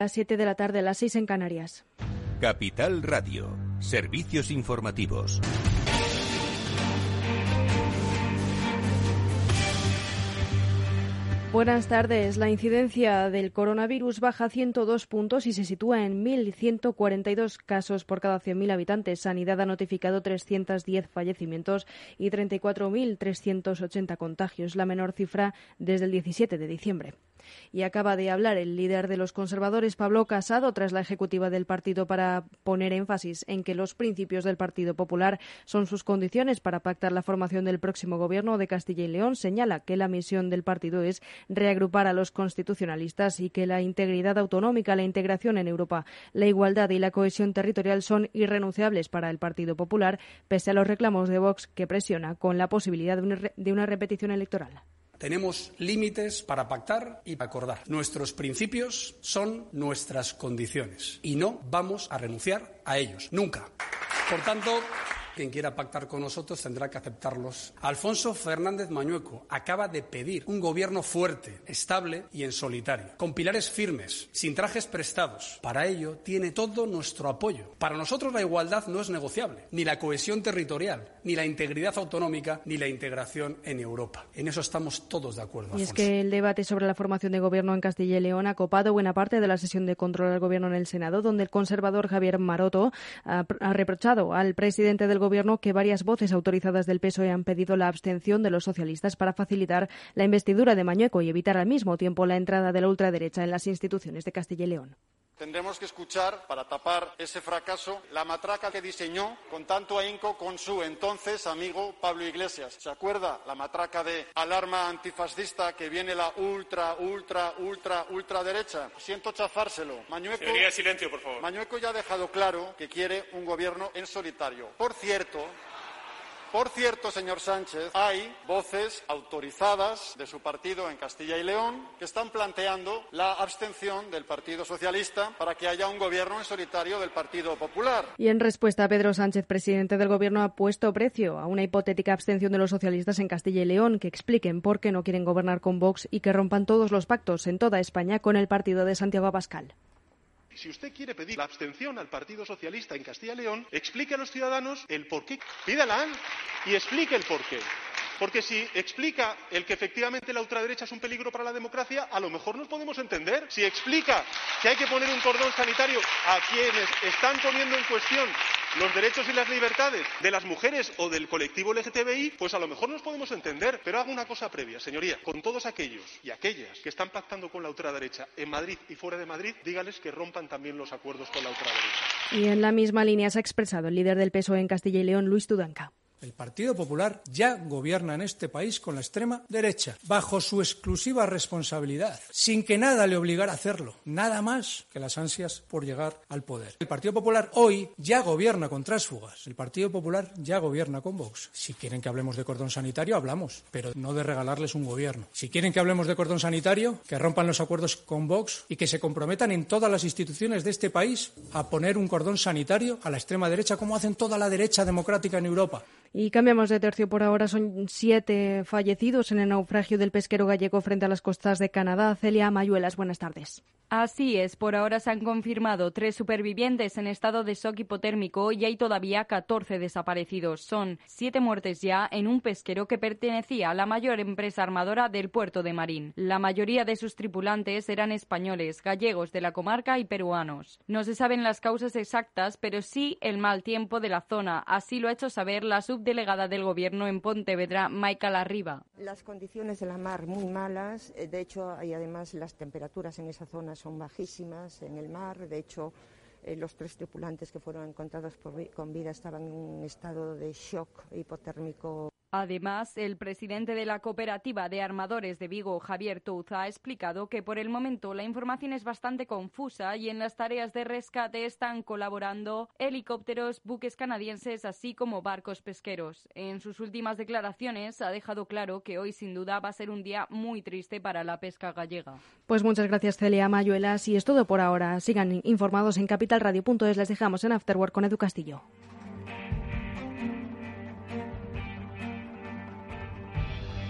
las 7 de la tarde, las 6 en Canarias. Capital Radio, servicios informativos. Buenas tardes. La incidencia del coronavirus baja 102 puntos y se sitúa en 1.142 casos por cada 100.000 habitantes. Sanidad ha notificado 310 fallecimientos y 34.380 contagios, la menor cifra desde el 17 de diciembre. Y acaba de hablar el líder de los conservadores, Pablo Casado, tras la ejecutiva del partido para poner énfasis en que los principios del Partido Popular son sus condiciones para pactar la formación del próximo gobierno de Castilla y León. Señala que la misión del partido es reagrupar a los constitucionalistas y que la integridad autonómica, la integración en Europa, la igualdad y la cohesión territorial son irrenunciables para el Partido Popular, pese a los reclamos de Vox que presiona con la posibilidad de una repetición electoral. Tenemos límites para pactar y para acordar. Nuestros principios son nuestras condiciones y no vamos a renunciar a ellos. Nunca. Por tanto, quien quiera pactar con nosotros tendrá que aceptarlos. Alfonso Fernández Mañueco acaba de pedir un gobierno fuerte, estable y en solitario, con pilares firmes, sin trajes prestados. Para ello tiene todo nuestro apoyo. Para nosotros la igualdad no es negociable, ni la cohesión territorial, ni la integridad autonómica, ni la integración en Europa. En eso estamos todos de acuerdo. Y es que el debate sobre la formación de gobierno en Castilla y León ha copado buena parte de la sesión de control al gobierno en el Senado, donde el conservador Javier Maroto ha, reprochado al presidente del gobierno Gobierno que varias voces autorizadas del PSOE han pedido la abstención de los socialistas para facilitar la investidura de Mañueco y evitar al mismo tiempo la entrada de la ultraderecha en las instituciones de Castilla y León. Tendremos que escuchar, para tapar ese fracaso, la matraca que diseñó con tanto ahínco con su entonces amigo Pablo Iglesias. ¿Se acuerda la matraca de alarma antifascista que viene la ultra, ultra, ultra, ultraderecha? Siento chafárselo. Mañueco, silencio, por favor. Mañueco ya ha dejado claro que quiere un gobierno en solitario. Por cierto, por cierto, señor Sánchez, hay voces autorizadas de su partido en Castilla y León que están planteando la abstención del Partido Socialista para que haya un gobierno en solitario del Partido Popular. Y en respuesta, Pedro Sánchez, presidente del Gobierno, ha puesto precio a una hipotética abstención de los socialistas en Castilla y León que expliquen por qué no quieren gobernar con Vox y que rompan todos los pactos en toda España con el partido de Santiago Abascal. Si usted quiere pedir la abstención al Partido Socialista en Castilla y León, explique a los ciudadanos el por qué. Pídala y explique el por qué. Porque si explica el que efectivamente la ultraderecha es un peligro para la democracia, a lo mejor nos podemos entender. Si explica que hay que poner un cordón sanitario a quienes están poniendo en cuestión los derechos y las libertades de las mujeres o del colectivo LGTBI, pues a lo mejor nos podemos entender. Pero hago una cosa previa, señoría. Con todos aquellos y aquellas que están pactando con la ultraderecha en Madrid y fuera de Madrid, dígales que rompan también los acuerdos con la ultraderecha. Y en la misma línea se ha expresado el líder del PSOE en Castilla y León, Luis Tudanca. El Partido Popular ya gobierna en este país con la extrema derecha, bajo su exclusiva responsabilidad, sin que nada le obligara a hacerlo, nada más que las ansias por llegar al poder. El Partido Popular hoy ya gobierna con trásfugas, el Partido Popular ya gobierna con Vox. Si quieren que hablemos de cordón sanitario, hablamos, pero no de regalarles un gobierno. Si quieren que hablemos de cordón sanitario, que rompan los acuerdos con Vox y que se comprometan en todas las instituciones de este país a poner un cordón sanitario a la extrema derecha, como hacen toda la derecha democrática en Europa. Y cambiamos de tercio por ahora. Son siete fallecidos en el naufragio del pesquero gallego frente a las costas de Canadá. Celia Mayuelas, buenas tardes. Así es, por ahora se han confirmado tres supervivientes en estado de shock hipotérmico y hay todavía 14 desaparecidos. Son siete muertes ya en un pesquero que pertenecía a la mayor empresa armadora del puerto de Marín. La mayoría de sus tripulantes eran españoles, gallegos de la comarca y peruanos. No se saben las causas exactas, pero sí el mal tiempo de la zona. Así lo ha hecho saber la subdelegada del Gobierno en Pontevedra, Maika Larriba. Las condiciones de la mar muy malas. Eh, de hecho, hay además las temperaturas en esa zona son bajísimas en el mar. De hecho, eh, los tres tripulantes que fueron encontrados con vida estaban en un estado de shock hipotérmico Además, el presidente de la cooperativa de armadores de Vigo, Javier Touza, ha explicado que por el momento la información es bastante confusa y en las tareas de rescate están colaborando helicópteros, buques canadienses, así como barcos pesqueros. En sus últimas declaraciones ha dejado claro que hoy sin duda va a ser un día muy triste para la pesca gallega. Pues muchas gracias Celia Mayuelas y es todo por ahora. Sigan informados en capitalradio.es. Les dejamos en Afterwork con Edu Castillo.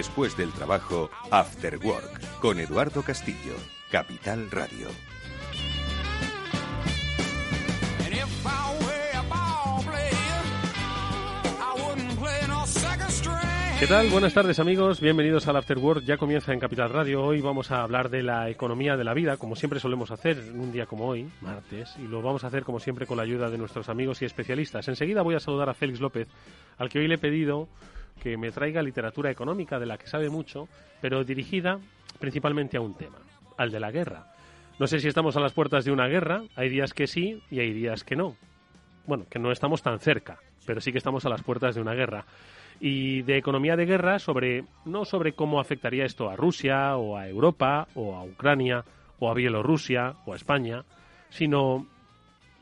Después del trabajo, After Work, con Eduardo Castillo, Capital Radio. ¿Qué tal? Buenas tardes amigos, bienvenidos al After Work. Ya comienza en Capital Radio. Hoy vamos a hablar de la economía de la vida, como siempre solemos hacer en un día como hoy, martes, y lo vamos a hacer como siempre con la ayuda de nuestros amigos y especialistas. Enseguida voy a saludar a Félix López, al que hoy le he pedido que me traiga literatura económica de la que sabe mucho, pero dirigida principalmente a un tema, al de la guerra. No sé si estamos a las puertas de una guerra, hay días que sí y hay días que no. Bueno, que no estamos tan cerca, pero sí que estamos a las puertas de una guerra. Y de economía de guerra sobre no sobre cómo afectaría esto a Rusia o a Europa o a Ucrania o a Bielorrusia o a España, sino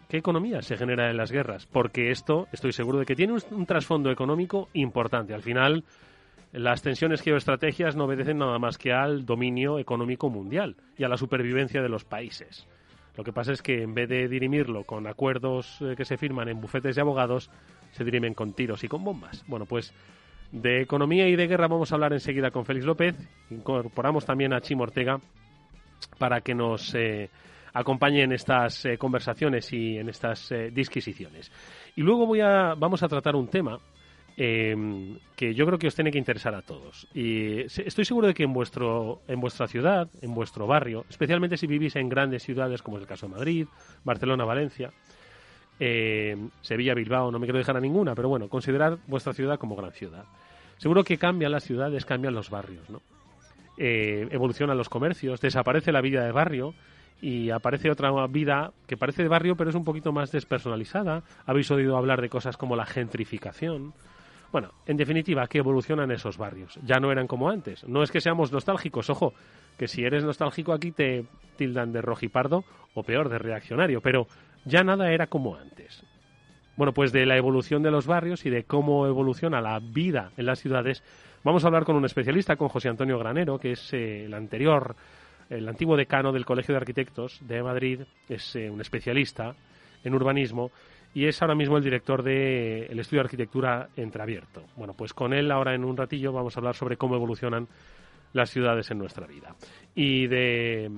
¿Qué economía se genera en las guerras? Porque esto, estoy seguro de que tiene un, trasfondo económico importante. Al final, las tensiones geoestrategias no obedecen nada más que al dominio económico mundial y a la supervivencia de los países. Lo que pasa es que en vez de dirimirlo con acuerdos eh, que se firman en bufetes de abogados, se dirimen con tiros y con bombas. Bueno, pues de economía y de guerra vamos a hablar enseguida con Félix López. Incorporamos también a Chimo Ortega para que nos eh, acompañe en estas eh, conversaciones y en estas eh, disquisiciones. Y luego voy a, vamos a tratar un tema em, que yo creo que os tiene que interesar a todos. Y estoy seguro de que en, vuestro, en vuestra ciudad, en vuestro barrio, especialmente si vivís en grandes ciudades como es el caso de Madrid, Barcelona, Valencia, em, Sevilla, Bilbao, no me quiero dejar a ninguna, pero bueno, considerar vuestra ciudad como gran ciudad. Seguro que cambian las ciudades, cambian los barrios, ¿no? Eh, evolucionan los comercios, desaparece la vida de barrio y aparece otra vida que parece de barrio pero es un poquito más despersonalizada. Habéis oído hablar de cosas como la gentrificación. Bueno, en definitiva, que evolucionan esos barrios. Ya no eran como antes. No es que seamos nostálgicos, ojo, que si eres nostálgico aquí te tildan de rojipardo o peor, de reaccionario, pero ya nada era como antes. Bueno, pues de la evolución de los barrios y de cómo evoluciona la vida en las ciudades, vamos a hablar con un especialista, con José Antonio Granero, que es eh, el anterior el antiguo decano del Colegio de Arquitectos de Madrid, es eh, un especialista en urbanismo y es ahora mismo el director del estudio de arquitectura entreabierto. Bueno, pues con él ahora en un ratillo vamos a hablar sobre cómo evolucionan las ciudades en nuestra vida. Y de,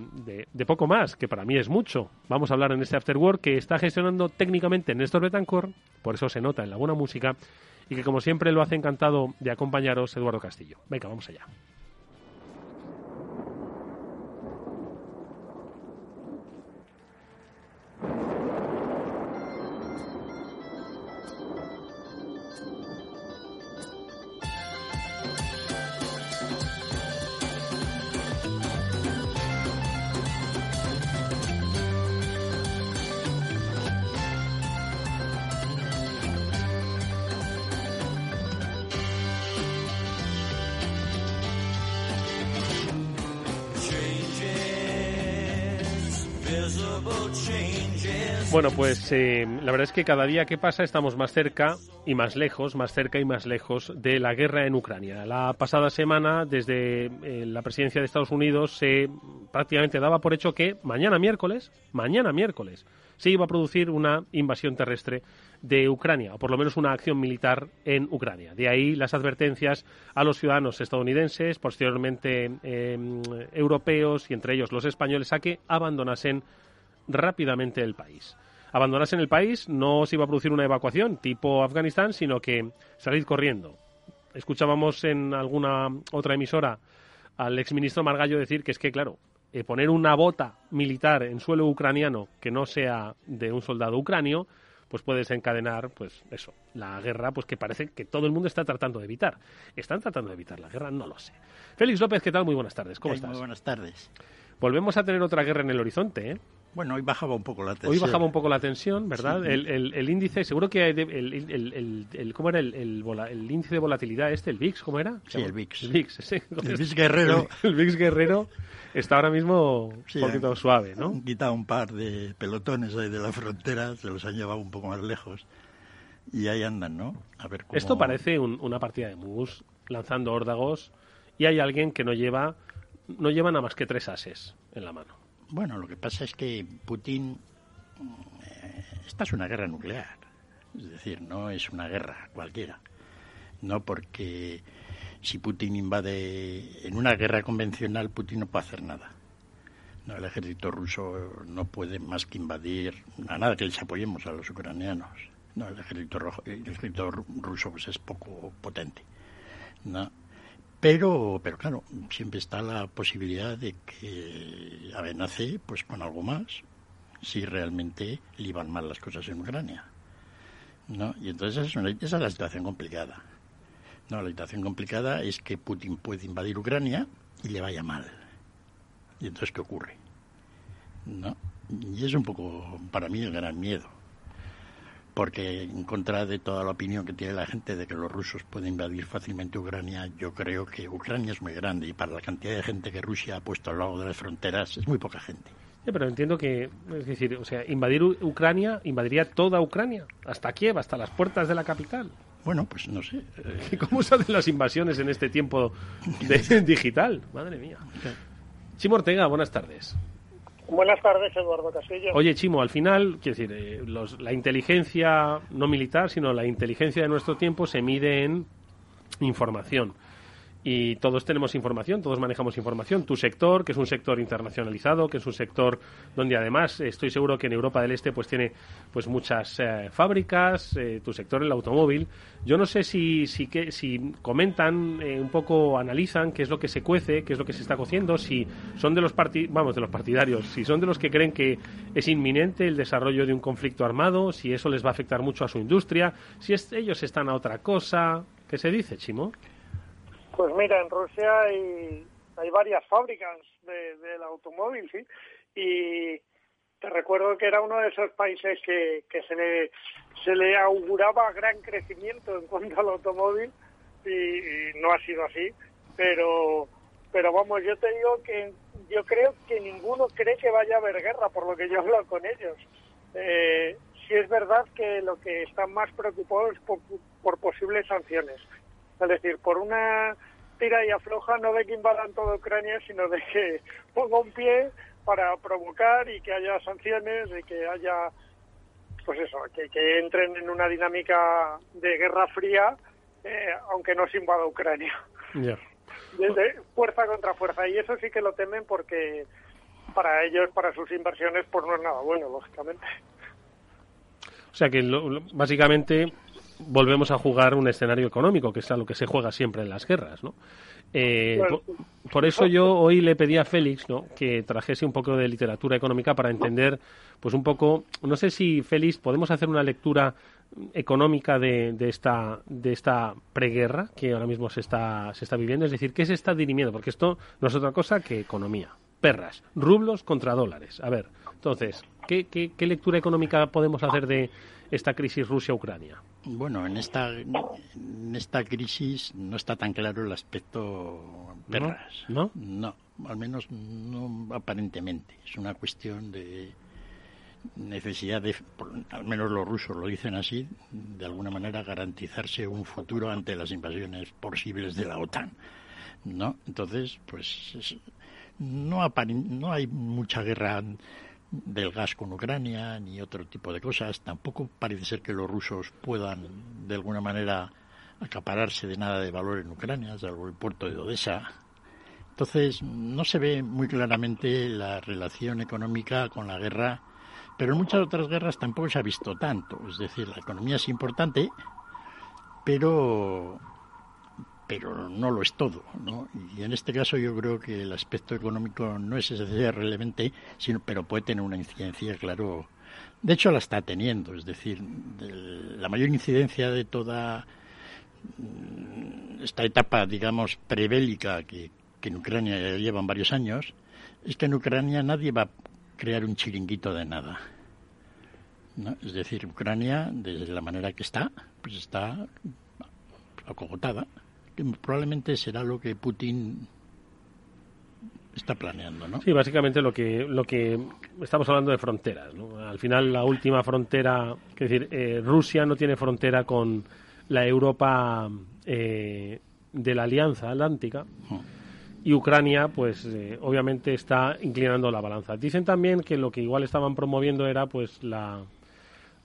de, poco más, que para mí es mucho. Vamos a hablar en este After Work que está gestionando técnicamente Néstor Betancourt, por eso se nota en la buena música, y que como siempre lo hace encantado de acompañaros Eduardo Castillo. Venga, vamos allá. Bueno, pues eh, la verdad es que cada día que pasa estamos más cerca y más lejos, más cerca y más lejos de la guerra en Ucrania. La pasada semana, desde eh, la presidencia de Estados Unidos, se prácticamente daba por hecho que mañana miércoles, mañana miércoles, se iba a producir una invasión terrestre de Ucrania, o por lo menos una acción militar en Ucrania. De ahí las advertencias a los ciudadanos estadounidenses, posteriormente em, europeos y entre ellos los españoles, a que abandonasen rápidamente el país. Abandonasen el país no se iba a producir una evacuación tipo Afganistán, sino que salir corriendo. escuchábamos en alguna otra emisora al exministro Margallo decir que es que, claro, eh, poner una bota militar en suelo ucraniano que no sea de un soldado ucranio, pues puede desencadenar, pues eso, la guerra, pues que parece que todo el mundo está tratando de evitar. ¿Están tratando de evitar la guerra? No lo sé. Félix López, ¿qué tal? Muy buenas tardes. ¿Cómo estás? Muy buenas tardes. Volvemos a tener otra guerra en el horizonte, ¿eh? Bueno, hoy bajaba un poco la tensión. Hoy bajaba un poco la tensión, ¿verdad? El, el, índice, seguro que el, el, el, ¿cómo era el, el, índice de volatilidad este, el VIX, ¿cómo era? Sí, el VIX. El VIX, sí. el VIX Guerrero. El, VIX Guerrero está ahora mismo un poquito suave, ¿no? Han quitado un par de pelotones ahí de la frontera, se los han llevado un poco más lejos y ahí andan, ¿no? A ver cómo... Esto parece una partida de mus lanzando órdagos y hay alguien que no lleva no lleva nada más que tres ases en la mano. Bueno, lo que pasa es que Putin. Eh, esta es una guerra nuclear. Es decir, no es una guerra cualquiera. No porque si Putin invade. En una guerra convencional, Putin no puede hacer nada. No, el ejército ruso no puede más que invadir. A nada que les apoyemos a los ucranianos. No, el ejército, rojo, el ejército ruso pues, es poco potente. ¿no? Pero, pero claro, siempre está la posibilidad de que amenace pues con algo más si realmente le iban mal las cosas en Ucrania. ¿no? Y entonces esa es, la situación complicada. No, la situación complicada es que Putin puede invadir Ucrania y le vaya mal. ¿Y entonces qué ocurre? ¿No? Y es un poco para mí el gran miedo porque en contra de toda la opinión que tiene la gente de que los rusos pueden invadir fácilmente Ucrania, yo creo que Ucrania es muy grande y para la cantidad de gente que Rusia ha puesto al lado de las fronteras es muy poca gente. Sí, pero entiendo que, es decir, o sea, invadir Ucrania, invadiría toda Ucrania, hasta Kiev, hasta las puertas de la capital. Bueno, pues no sé. ¿Cómo se hacen las invasiones en este tiempo digital? Madre mía. Chimo Ortega, buenas tardes. Buenas tardes, Eduardo Castillo. Oye, Chimo, al final, quiero decir, eh, la inteligencia no militar, sino la inteligencia de nuestro tiempo se mide en información y todos tenemos información, todos manejamos información. Tu sector, que es un sector internacionalizado, que es un sector donde además estoy seguro que en Europa del Este pues tiene pues muchas eh, fábricas, eh, tu sector el automóvil. Yo no sé si si que si comentan eh, un poco analizan qué es lo que se cuece, qué es lo que se está cociendo, si son de los vamos de los partidarios, si son de los que creen que es inminente el desarrollo de un conflicto armado, si eso les va a afectar mucho a su industria, si ellos están a otra cosa, ¿qué se dice, Chimo? Pues mira, en Rusia hay, hay varias fábricas del automóvil, ¿sí? Y te recuerdo que era uno de esos países que, que se, le, se le auguraba gran crecimiento en cuanto al automóvil y, no ha sido así, pero pero vamos, yo te digo que yo creo que ninguno cree que vaya a haber guerra, por lo que yo hablo con ellos. Eh, sí es verdad que lo que están más preocupados es por posibles sanciones. Es decir, por una tira y afloja no de que invadan toda Ucrania, sino de que ponga un pie para provocar y que haya sanciones y que haya, pues eso, que, entren en una dinámica de guerra fría, eh, aunque no se invada Ucrania. Desde fuerza contra fuerza. Y eso sí que lo temen porque para ellos, para sus inversiones, pues no es nada bueno, lógicamente. O sea que básicamente volvemos a jugar un escenario económico, que es a lo que se juega siempre en las guerras, ¿no? Eh, por, eso yo hoy le pedí a Félix ¿no? que trajese un poco de literatura económica para entender, pues un poco, no sé si Félix podemos hacer una lectura económica de, de esta de esta preguerra que ahora mismo se está se está viviendo, es decir, qué se está dirimiendo, porque esto no es otra cosa que economía, perras, rublos contra dólares. A ver, entonces, ¿qué, qué, qué lectura económica podemos hacer de esta crisis Rusia-Ucrania? Bueno, en esta, en esta crisis no está tan claro el aspecto perras. ¿No? No, al menos no aparentemente. Es una cuestión de necesidad de, al menos los rusos lo dicen así, de alguna manera garantizarse un futuro ante las invasiones posibles de la OTAN. ¿No? Entonces, pues no, no hay mucha guerra del gas con Ucrania ni otro tipo de cosas. Tampoco parece ser que los rusos puedan de alguna manera acapararse de nada de valor en Ucrania, salvo el puerto de Odessa. Entonces no se ve muy claramente la relación económica con la guerra, pero en muchas otras guerras tampoco se ha visto tanto. Es decir, la economía es importante, pero pero no lo es todo, ¿no? Y en este caso yo creo que el aspecto económico no es esencialmente relevante, sino, pero puede tener una incidencia, claro. De hecho, la está teniendo, es decir, la mayor incidencia de toda mm, esta etapa, digamos, prebélica que, que en Ucrania ya llevan varios años, es que en Ucrania nadie va a crear un chiringuito de nada. ¿no? Es decir, Ucrania, de la manera que está, pues está acogotada, que probablemente será lo que Putin está planeando, ¿no? Sí, básicamente lo que lo que estamos hablando de fronteras, ¿no? Al final la última frontera, es decir, eh, Rusia no tiene frontera con la Europa eh, de la Alianza Atlántica. Y Ucrania, pues eh, obviamente está inclinando la balanza. Dicen también que lo que igual estaban promoviendo era pues la,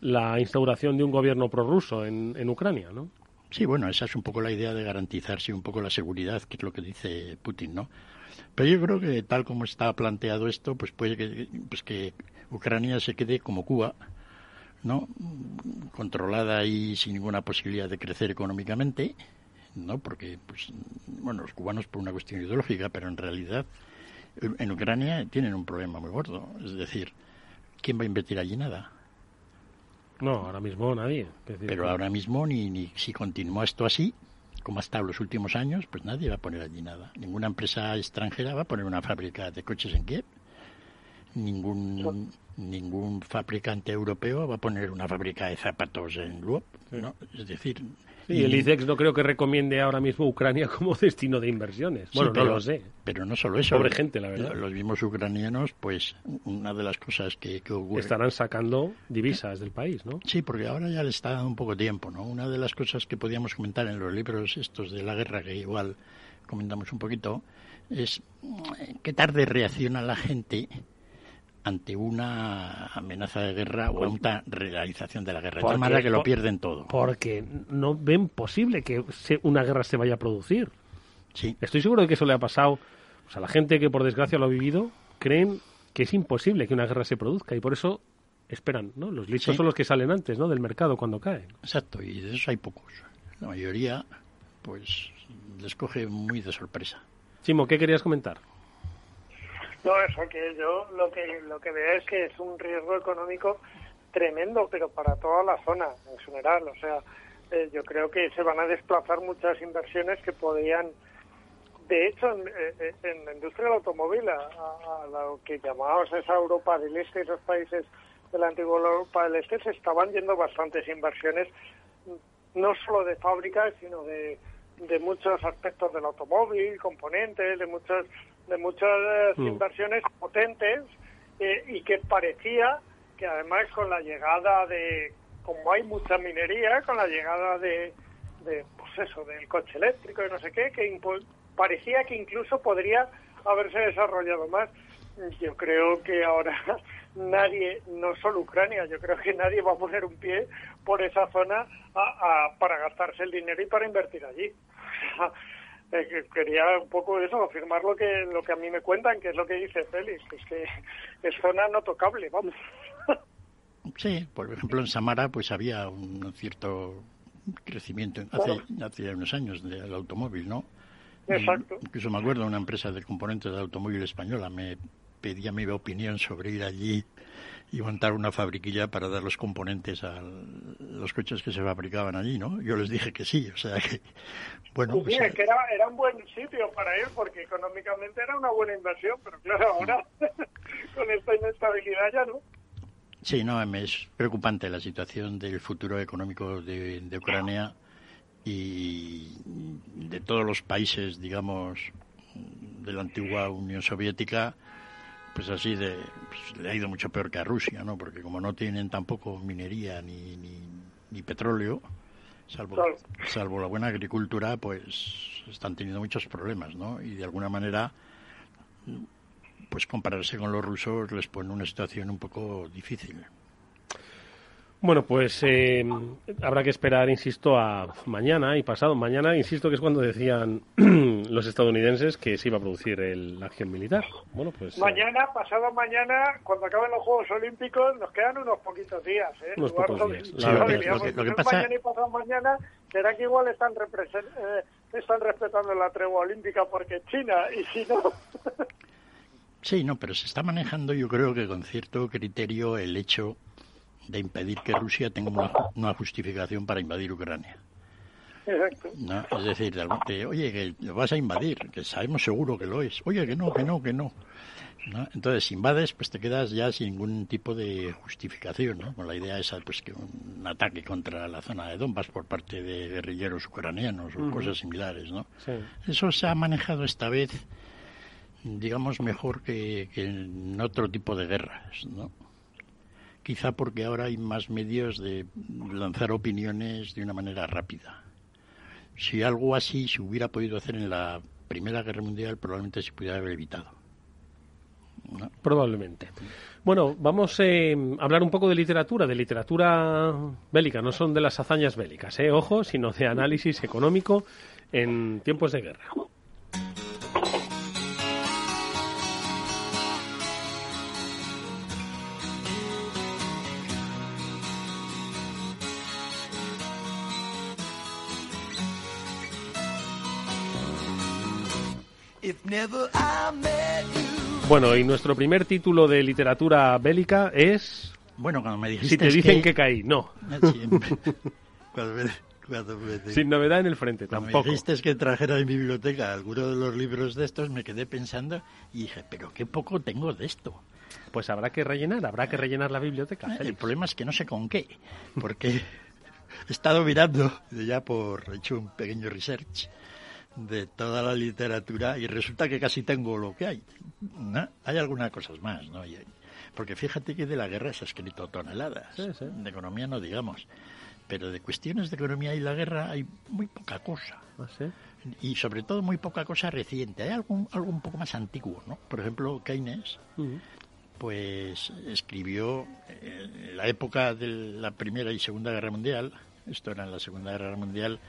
la instauración de un gobierno prorruso en, en Ucrania, ¿no? Sí, bueno, esa es un poco la idea de garantizarse un poco la seguridad, que es lo que dice Putin, ¿no? Pero yo creo que tal como está planteado esto, pues puede que, pues que Ucrania se quede como Cuba, ¿no? Controlada y sin ninguna posibilidad de crecer económicamente, ¿no? Porque, pues, bueno, los cubanos por una cuestión ideológica, pero en realidad en Ucrania tienen un problema muy gordo. Es decir, ¿quién va a invertir allí nada? No, ahora mismo nadie. Pero ahora mismo, ni, ni si continúa esto así, como ha estado los últimos años, pues nadie va a poner allí nada. Ninguna empresa extranjera va a poner una fábrica de coches en Kiev. Ningún, ningún fabricante europeo va a poner una fábrica de zapatos en Lwów. ¿no? Es decir, y el ICEX no creo que recomiende ahora mismo Ucrania como destino de inversiones. Bueno, no lo sé. Pero no solo eso. Pobre gente, la verdad. Los mismos ucranianos, pues una de las cosas que, que ocurre... Estarán sacando divisas del país, ¿no? Sí, porque ahora ya le está dando un poco tiempo, ¿no? Una de las cosas que podíamos comentar en los libros estos de la guerra, que igual comentamos un poquito, es qué tarde reacciona la gente ante una amenaza de guerra o una realización de la guerra. de tal manera que lo pierden todo. Porque no ven posible que una guerra se vaya a producir. Sí. Estoy seguro de que eso le ha pasado pues, a la gente que por desgracia lo ha vivido, creen que es imposible que una guerra se produzca y por eso esperan, ¿no? Los listos son los que salen antes, ¿no? Del mercado cuando cae. Exacto, y de esos hay pocos. La mayoría, pues, les coge muy de sorpresa. Chimo, ¿qué querías comentar? No, eso que yo lo que lo que veo es que es un riesgo económico tremendo, pero para toda la zona en general. O sea, eh, yo creo que se van a desplazar muchas inversiones que podrían, de hecho, en, eh, la industria del automóvil, a, lo que llamábamos esa Europa del Este, esos países de la antigua Europa del Este, se estaban yendo bastantes inversiones, no solo de fábricas, sino de, de muchos aspectos del automóvil, componentes, de muchos de muchas eh, mm. inversiones potentes eh, y que parecía que además con la llegada de, como hay mucha minería, con la llegada de, de pues eso, del coche eléctrico y no sé qué, que parecía que incluso podría haberse desarrollado más. Yo creo que ahora nadie, no solo Ucrania, yo creo que nadie va a poner un pie por esa zona para gastarse el dinero y para invertir allí. Eh, quería un poco eso, afirmar lo que, lo que a mí me cuentan, que es lo que dice Félix, es que es zona no tocable, vamos. Sí, por ejemplo en Samara pues había un cierto crecimiento hace, hace unos años del automóvil, ¿no? Exacto. Incluso me acuerdo una empresa de componentes de automóvil española me pedía mi opinión sobre ir allí y montar una fabriquilla para dar los componentes a los coches que se fabricaban allí, ¿no? Yo les dije que sí, o sea que, bueno... Pues, que era, era un buen sitio para ir porque económicamente era una buena inversión, pero claro, ahora con esta inestabilidad ya no. Sí, no, es preocupante la situación del futuro económico de, de Ucrania y de todos los países, digamos, de la antigua Unión Soviética pues así de pues, le ha ido mucho peor que a Rusia, ¿no? Porque como no tienen tampoco minería ni, ni, petróleo, salvo, salvo la buena agricultura, pues están teniendo muchos problemas, ¿no? Y de alguna manera, pues compararse con los rusos les pone una situación un poco difícil. Bueno, pues eh, habrá que esperar, insisto, a mañana y pasado mañana, insisto que es cuando decían los estadounidenses que se iba a producir el, la acción militar. Bueno, pues... Eh, mañana, pasado mañana, cuando acaben los Juegos Olímpicos, nos quedan unos poquitos días. ¿eh? Unos pocos días. Lo que, lo que pasa... Mañana y pasado mañana, será que igual están, eh, están respetando la tregua olímpica porque China, y si no... Sí, no, pero se está manejando yo creo que con cierto criterio el hecho de impedir que Rusia tenga una, justificación para invadir Ucrania. Exacto. ¿No? Es decir, oye, que lo vas a invadir, que sabemos seguro que lo es. Oye, que no, que no, que no. ¿No? Entonces, si invades, pues te quedas ya sin ningún tipo de justificación, ¿no? Con la idea esa, pues que un ataque contra la zona de Donbass por parte de guerrilleros ucranianos o cosas similares, ¿no? Eso se ha manejado esta vez, digamos, mejor que, que en otro tipo de guerras, ¿no? Quizá porque ahora hay más medios de lanzar opiniones de una manera rápida. Si algo así se hubiera podido hacer en la Primera Guerra Mundial, probablemente se pudiera haber evitado. Probablemente. Bueno, vamos eh, a hablar un poco de literatura, de literatura bélica. No son de las hazañas bélicas, eh, ojo, sino de análisis económico en tiempos de guerra. Bueno, y nuestro primer título de literatura bélica es... Bueno, cuando me dijiste Si te dicen que, caí, no. Cuando Sin novedad en el frente, cuando tampoco. me dijiste que trajera en mi biblioteca alguno de los libros de estos, me quedé pensando y dije, pero qué poco tengo de esto. Pues habrá que rellenar, habrá que rellenar la biblioteca. El problema es que no sé con qué, porque he estado mirando, ya por he hecho un pequeño research, de toda la literatura y resulta que casi tengo lo que hay. Hay algunas cosas más, ¿no? Porque fíjate que de la guerra se ha escrito toneladas, de economía no digamos, pero de cuestiones de economía y la guerra hay muy poca cosa. ¿Ah, y sobre todo muy poca cosa reciente. Hay algo, algo un poco más antiguo, ¿no? Por ejemplo, Keynes, pues escribió en la época de la Primera y Segunda Guerra Mundial, esto era en la Segunda Guerra Mundial,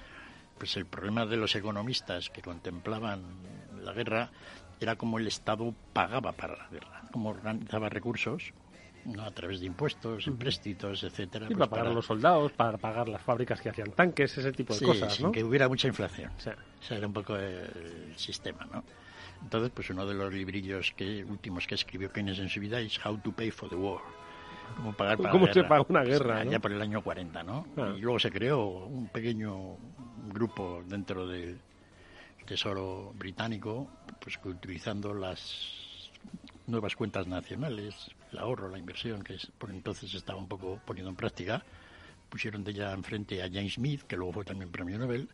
pues el problema de los economistas que contemplaban la guerra era cómo el Estado pagaba para la guerra, cómo organizaba recursos ¿no? a través de impuestos, empréstitos, etcétera. Pues para pagar a los soldados, para pagar las fábricas que hacían tanques, ese tipo de cosas, sin que hubiera mucha inflación. O sea, era un poco el sistema, ¿no? Entonces, pues uno de los librillos que últimos que escribió Keynes en su vida es How to Pay for the War cómo pagar para ¿Cómo la se guerra. paga una guerra? Ya por el año 40, ¿no? Ah. Y luego se creó un pequeño grupo dentro del Tesoro británico, pues utilizando las nuevas cuentas nacionales, el ahorro, la inversión, que es, por entonces estaba un poco poniendo en práctica, pusieron de ella enfrente a James Smith, que luego fue también premio Nobel,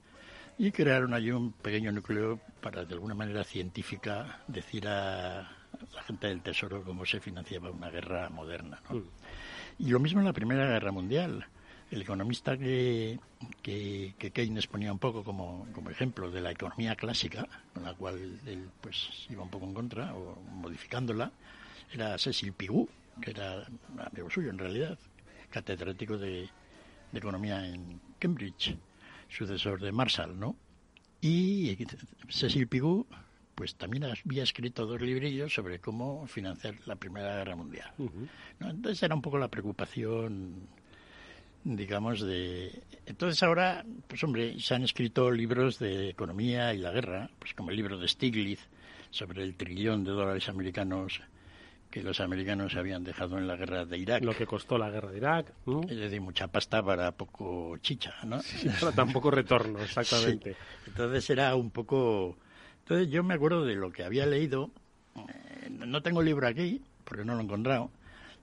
y crearon allí un pequeño núcleo para, de alguna manera científica, decir a la gente del Tesoro cómo se financiaba una guerra moderna. ¿no? Mm. Y lo mismo en la Primera Guerra Mundial. El economista que, que, Keynes ponía un poco como, como, ejemplo de la economía clásica, con la cual él pues iba un poco en contra, o modificándola, era Cecil Pigou, que era amigo suyo en realidad, catedrático de, de economía en Cambridge, sucesor de Marshall, ¿no? Y Cecil Pigou pues también había escrito dos librillos sobre cómo financiar la Primera Guerra Mundial. ¿no? Entonces era un poco la preocupación, digamos, de... Entonces ahora, pues hombre, se han escrito libros de economía y la guerra, pues como el libro de Stiglitz sobre el trillón de dólares americanos que los americanos habían dejado en la guerra de Irak. Lo que costó la guerra de Irak. ¿no? Es decir, mucha pasta para poco chicha, ¿no? Sí, para tampoco retorno, exactamente. Sí. Entonces era un poco entonces yo me acuerdo de lo que había leído, eh, no tengo el libro aquí, porque no lo he encontrado,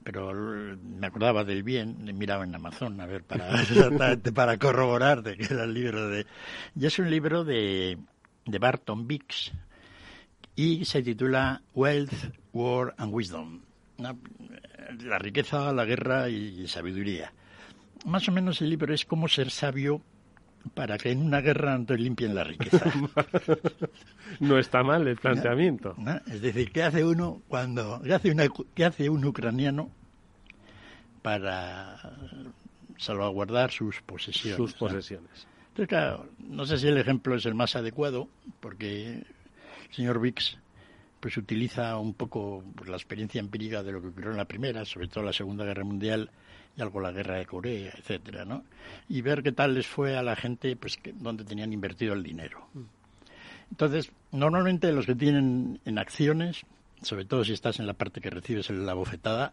pero me acordaba del bien, miraba en Amazon a ver para, para corroborar de que era el libro de... Y es un libro de, de Barton Biggs y se titula Wealth, War and Wisdom. La riqueza, la guerra y sabiduría. Más o menos el libro es cómo ser sabio para que en una guerra no te limpien la riqueza. no está mal el planteamiento. ¿No? ¿No? Es decir, ¿qué hace uno cuando qué hace, una, qué hace un ucraniano para salvaguardar sus posesiones. Sus posesiones. Entonces, claro, no sé si el ejemplo es el más adecuado, porque el señor Vix pues utiliza un poco pues, la experiencia empírica de lo que ocurrió en la primera, sobre todo la Segunda Guerra Mundial y algo la Guerra de Corea, etcétera, ¿no? Y ver qué tal les fue a la gente, pues, que, donde tenían invertido el dinero. Entonces, normalmente los que tienen en acciones, sobre todo si estás en la parte que recibes la bofetada,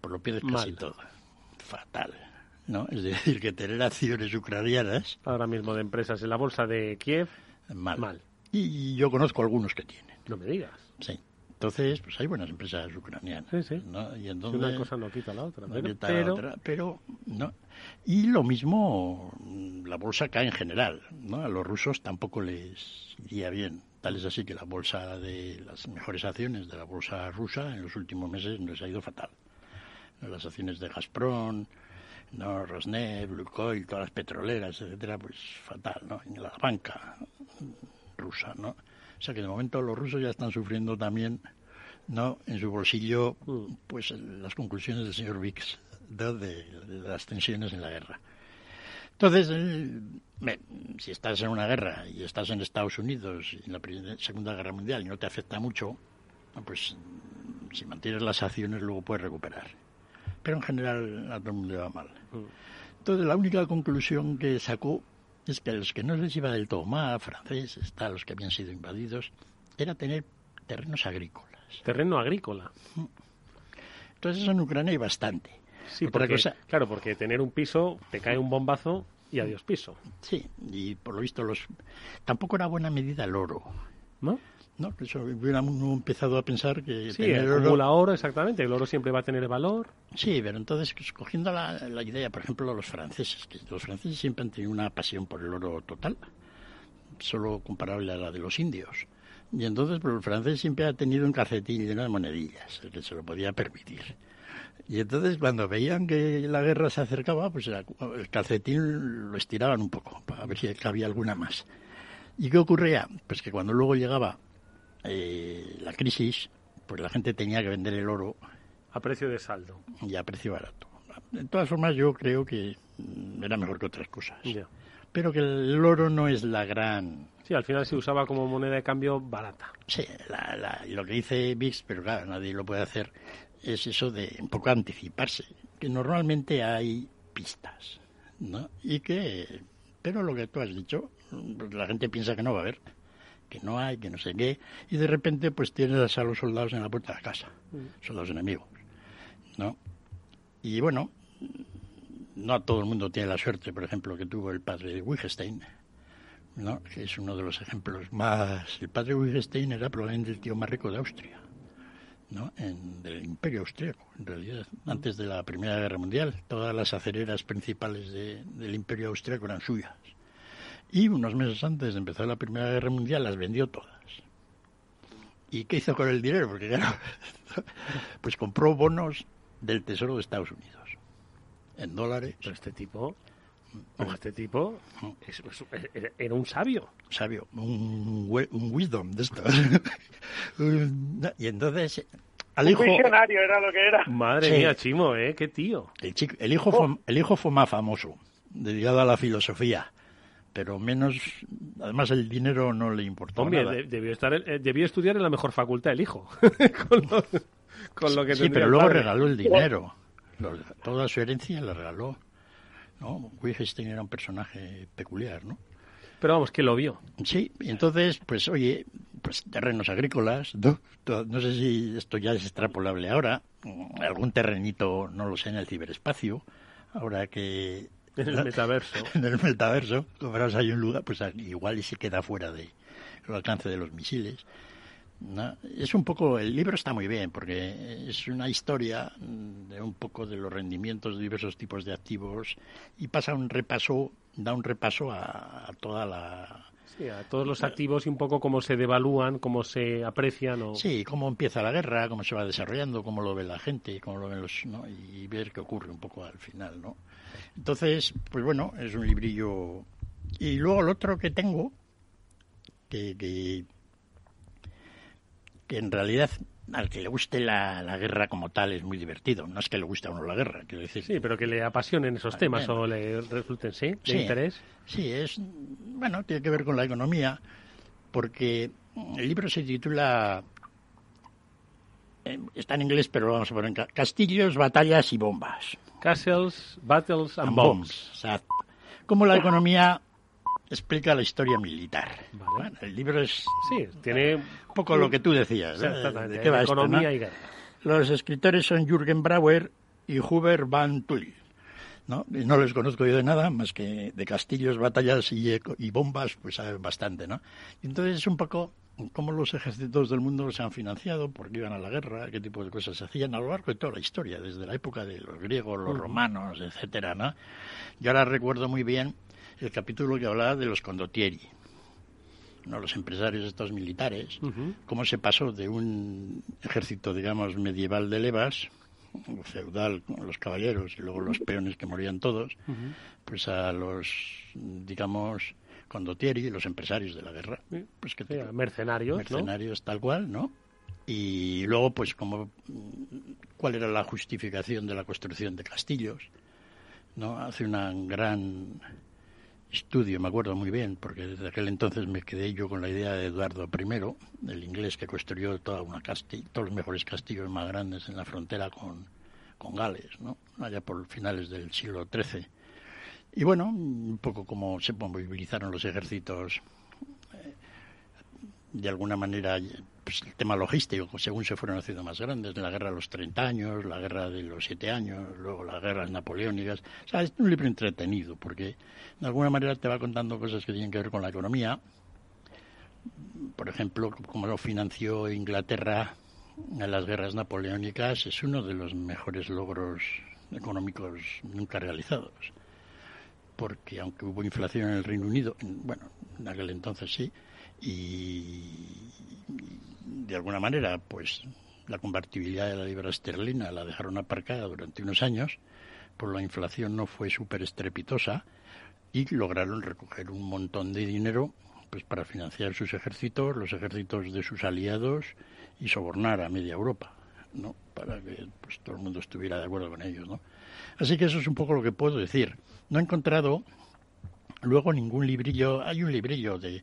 pues lo pierdes casi Mal. todo. Fatal. ¿no? Es decir, que tener acciones ucranianas... Ahora mismo de empresas en la bolsa de Kiev, mal. mal. Y yo conozco algunos que tienen. No me digas. Sí. Entonces, pues hay buenas empresas ucranianas. Sí, sí. ¿no? Y entonces, una cosa no quita la otra. no Pero, quita la pero- otra, pero, no. Y lo mismo, la bolsa cae en general. ¿no? A los rusos tampoco les iría bien. Tal es así que la bolsa de las mejores acciones de la bolsa rusa en los últimos meses les ha ido fatal. Las acciones de Gazprom, no, Rosneft, Lukoil, todas las petroleras, etcétera, pues fatal, ¿no? Y la banca rusa, ¿no? O sea que de momento los rusos ya están sufriendo también, ¿no? En su bolsillo, pues las conclusiones del señor Vix, ¿no? de, las tensiones en la guerra. Entonces, eh, si estás en una guerra y estás en Estados Unidos y en la Primera- Segunda Guerra Mundial y no te afecta mucho, pues mm, si mantienes las acciones luego puedes recuperar. Pero en general a todo el mundo le va mal. Entonces, la única conclusión que sacó es que a los que no les iba del todo mal, franceses, tal, los que habían sido invadidos, era tener terrenos agrícolas. Terreno agrícola. Entonces, eso en Ucrania hay bastante. Sí, Otra porque, cosa- claro, porque tener un piso, te cae un bombazo y adiós piso. Sí, y por lo visto los tampoco era buena medida el oro. ¿No? No, eso hubiera uno empezado a pensar que Sí, tener oro... acumula oro, exactamente. El oro siempre va a tener valor. Sí, pero entonces, pues, cogiendo la, la idea, por ejemplo, los franceses, que los franceses siempre han tenido una pasión por el oro total, solo comparable a la de los indios. Y entonces, pues, el francés siempre ha tenido un calcetín lleno de monedillas, el que se lo podía permitir. Y entonces, cuando veían que la guerra se acercaba, pues el el calcetín lo estiraban un poco, para ver si cabía alguna más. ¿Y qué ocurría? Pues que cuando luego llegaba eh, la crisis, pues la gente tenía que vender el oro A precio de saldo. y a precio barato. De todas formas, yo creo que mm, era mejor que otras cosas. Ya. Pero que el oro no es la gran... Sí, al final se usaba como moneda de cambio barata. Sí, la- la- lo que dice VIX, pero claro, nadie lo puede hacer, es eso de un poco anticiparse. Que normalmente hay pistas, ¿no? Y que... Pero lo que tú has dicho, pues la gente piensa que no va a haber, que no hay, que no sé qué, y de repente pues tienes a los soldados en la puerta de la casa, soldados enemigos, ¿no? Y bueno, no a todo el mundo tiene la suerte, por ejemplo, que tuvo el padre de Wittgenstein, ¿no? que es uno de los ejemplos más... El padre Wittgenstein era probablemente el tío más rico de Austria, ¿no? En, del imperio austríaco, en realidad. Antes de la Primera Guerra Mundial, todas las acereras principales de- del imperio austríaco eran suyas. Y unos meses antes de empezar la Primera Guerra Mundial las vendió todas. ¿Y qué hizo con el dinero? Porque claro, pues compró bonos del Tesoro de Estados Unidos, en dólares. Pero este tipo, pero este tipo es- es- era un sabio. sabio, un, un wisdom de esto. Un- y entonces, al Un hijo, visionario era lo que era. Madre Sí. mía, Chimo, ¿eh? Qué tío. el, chico- el hijo fue, el hijo fue más famoso, dedicado a la filosofía, pero menos, además el dinero no le importó Hombre, nada. de- debió, estar, eh, debió estudiar en la mejor facultad el hijo. con, lo, con lo que sí, pero luego padre. regaló el dinero, Lo- toda su herencia la regaló. ¿no? Wittgenstein era un personaje peculiar, ¿no? Pero vamos, que lo vio. Sí, y entonces, pues oye, pues terrenos agrícolas, ¿no? No sé si esto ya es extrapolable ahora, mm, algún terrenito, no lo sé, en el ciberespacio, ahora que... En el metaverso. en el metaverso, compras hay un lugar, pues igual y se queda fuera de el alcance de los misiles. ¿no? Es un poco, el libro está muy bien porque es una historia de un poco de los rendimientos de diversos tipos de activos y pasa un repaso, da un repaso a, a toda la, Sí, a todos los activos y un poco cómo se devalúan, cómo se aprecian. O... Sí, cómo empieza la guerra, cómo se va desarrollando, cómo lo ve la gente, cómo lo ven los, ¿no? y ver qué ocurre un poco al final, ¿no? Entonces, pues bueno, es un librillo. Y luego el otro que tengo, que, que, que en realidad al que le guste la, la, guerra como tal es muy divertido. No es que le guste a uno la guerra, quiero decir. Sí, pero que le apasionen esos temas o le resulten, sí, de interés. Sí, es, bueno, tiene que ver con la economía, porque el libro se titula, eh, está en inglés, pero vamos a poner en Castillos, batallas y bombas. Castles, battles and, bombs. O sea, cómo la economía explica la historia militar. el libro es sí, tiene un poco lo que tú decías. ¿De qué va economía y guerra. Los escritores son Jürgen Brauer y Hubert van Tull. ¿no? Y no les conozco yo de nada, más que de castillos, batallas y, y bombas, pues saben bastante, ¿no? entonces es un poco cómo los ejércitos del mundo se han financiado, por qué iban a la guerra, qué tipo de cosas se hacían a lo largo de toda la historia, desde la época de los griegos, los romanos, etcétera, ¿no? Yo ahora recuerdo muy bien el capítulo que hablaba de los condottieri, ¿no? los empresarios estos militares, cómo se pasó de un ejército, digamos, medieval de levas, feudal, con los caballeros y luego los peones que morían todos, pues a los, digamos, condottieri, los empresarios de la guerra. Pues que mercenarios, Mercenarios tal cual, ¿no? Y luego, pues, como, ¿cuál era la justificación de la construcción de castillos? ¿No? Hace una gran estudio, me acuerdo muy bien, porque desde aquel entonces me quedé yo con la idea de Eduardo I, el inglés que construyó toda una todos los mejores castillos más grandes en la frontera con, con Gales, ¿no? allá por finales del siglo XIII. Y bueno, un poco como se movilizaron los ejércitos eh, de alguna manera pues, el tema logístico, según se fueron haciendo más grandes, la guerra de los 30 años, la guerra de los 7 años, luego las guerras napoleónicas. O sea, es un libro entretenido porque de alguna manera te va contando cosas que tienen que ver con la economía. Por ejemplo, cómo lo financió Inglaterra en las guerras napoleónicas, es uno de los mejores logros económicos nunca realizados. Porque aunque hubo inflación en el Reino Unido, bueno, en aquel entonces sí, y de alguna manera, pues la convertibilidad de la libra esterlina la dejaron aparcada durante unos años, por la inflación no fue súper estrepitosa y lograron recoger un montón de dinero pues para financiar sus ejércitos, los ejércitos de sus aliados y sobornar a media Europa, ¿no? Para que pues, todo el mundo estuviera de acuerdo con ellos, ¿no? Así que eso es un poco lo que puedo decir. No he encontrado Luego ningún librillo, hay un librillo de,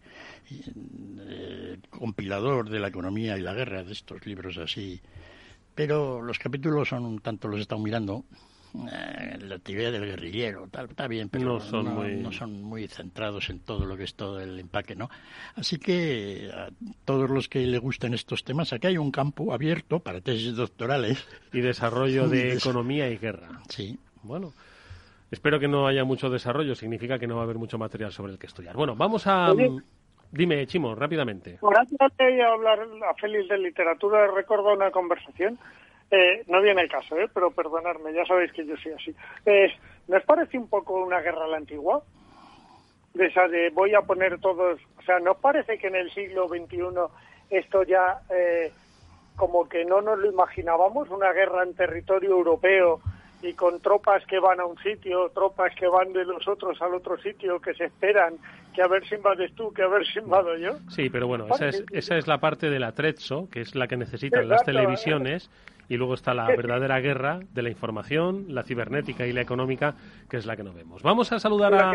compilador de la economía y la guerra, de estos libros así, pero los capítulos son un tanto, los he estado mirando, eh, la actividad del guerrillero, tal, está bien, pero no son, muy... no son muy centrados en todo lo que es todo el empaque, ¿no? Así que a todos los que le gusten estos temas, aquí hay un campo abierto para tesis doctorales. Y desarrollo de economía y guerra. Sí. Bueno. Espero que no haya mucho desarrollo, significa que no va a haber mucho material sobre el que estudiar. Bueno, vamos a... Dime, Chimo, rápidamente. Por antes de hablar a Félix de literatura, recuerdo una conversación. Eh, no viene el caso, ¿eh? pero perdonadme, ya sabéis que yo soy así. Eh, ¿Nos parece un poco una guerra a la antigua? De esa de voy a poner todos. O sea, ¿nos parece que en el siglo XXI esto ya eh, como que no nos lo imaginábamos? Una guerra en territorio europeo y con tropas que van a un sitio, tropas que van de los otros al otro sitio, que se esperan, que a ver si invades tú, que a ver si invado yo. Sí, pero bueno, esa es, esa es la parte del atrezzo, que es la que necesitan las televisiones, y luego está la verdadera guerra de la información, la cibernética y la económica, que es la que no vemos. Vamos a saludar a...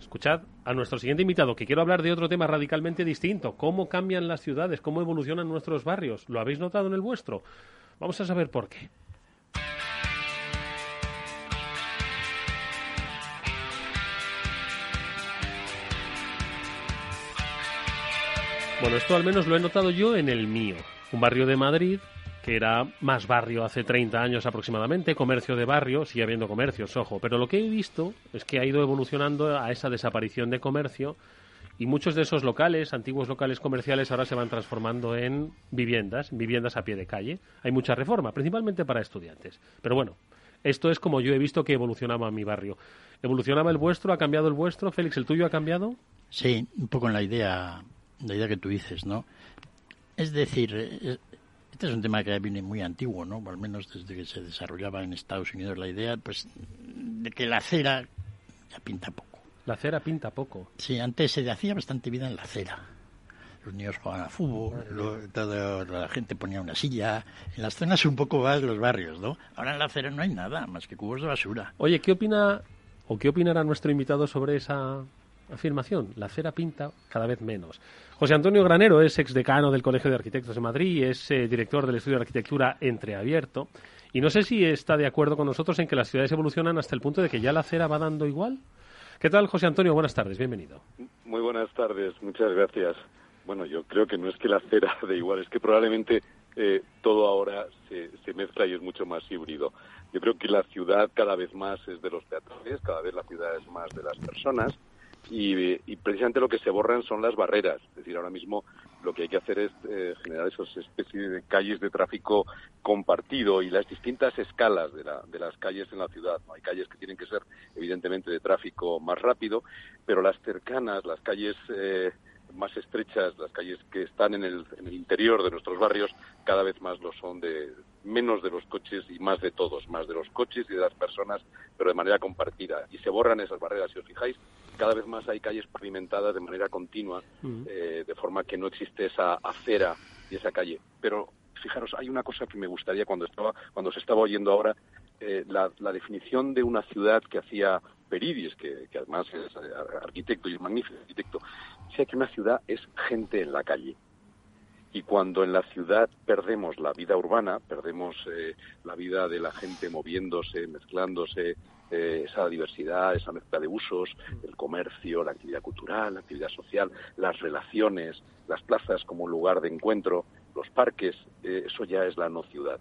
Escuchad a nuestro siguiente invitado, que quiero hablar de otro tema radicalmente distinto. ¿Cómo cambian las ciudades? ¿Cómo evolucionan nuestros barrios? ¿Lo habéis notado en el vuestro? Vamos a saber por qué. Bueno, esto al menos lo he notado yo en el mío, un barrio de Madrid era más barrio hace 30 años aproximadamente, comercio de barrio, sigue habiendo comercios, ojo, pero lo que he visto es que ha ido evolucionando a esa desaparición de comercio y muchos de esos locales, antiguos locales comerciales, ahora se van transformando en viviendas, viviendas a pie de calle. Hay mucha reforma, principalmente para estudiantes. Pero bueno, esto es como yo he visto que evolucionaba mi barrio. ¿Evolucionaba el vuestro? ¿Ha cambiado el vuestro? Félix, ¿el tuyo ha cambiado? Sí, un poco en la idea la idea que tú dices, ¿no? Es decir, este es un tema que viene muy antiguo, ¿no? al menos desde que se desarrollaba en Estados Unidos la idea, pues, de que la cera ya pinta poco. La cera pinta poco. Sí, antes se hacía bastante vida en la cera. los niños jugaban a fútbol, toda la gente ponía una silla. En las zonas un poco más los barrios, ¿no? Ahora en la acera no hay nada más que cubos de basura. Oye, ¿qué opina o qué opinará nuestro invitado sobre esa afirmación? La acera pinta cada vez menos. José Antonio Granero es exdecano del Colegio de Arquitectos de Madrid, es eh, director del Estudio de Arquitectura Entreabierto. Y no sé si está de acuerdo con nosotros en que las ciudades evolucionan hasta el punto de que ya la acera va dando igual. ¿Qué tal, José Antonio? Buenas tardes, bienvenido. Muy buenas tardes, muchas gracias. Bueno, yo creo que no es que la acera de igual, es que probablemente eh, todo ahora se, se, mezcla y es mucho más híbrido. Yo creo que la ciudad cada vez más es de los peatones, cada vez la ciudad es más de las personas y, precisamente lo que se borran son las barreras. Es decir, ahora mismo lo que hay que hacer es eh, generar esas especies de calles de tráfico compartido y las distintas escalas de, la, de las calles en la ciudad. ¿no? Hay calles que tienen que ser evidentemente de tráfico más rápido, pero las cercanas, las calles eh, más estrechas, las calles que están en el, en el interior de nuestros barrios, cada vez más lo son de menos de los coches y más de todos, más de los coches y de las personas, pero de manera compartida. Y se borran esas barreras, si os fijáis, cada vez más hay calles pavimentadas de manera continua, eh, de forma que no existe esa acera y esa calle. Pero fijaros, hay una cosa que me gustaría cuando estaba, cuando se estaba oyendo ahora, eh, la, definición de una ciudad que hacía Peridis, que, que además es eh, arquitecto y es magnífico arquitecto, decía que una ciudad es gente en la calle. Y cuando en la ciudad perdemos la vida urbana, perdemos la vida de la gente moviéndose, mezclándose, eh, esa diversidad, esa mezcla de usos, el comercio, la actividad cultural, la actividad social, las relaciones, las plazas como lugar de encuentro, los parques, eh, eso ya es la no ciudad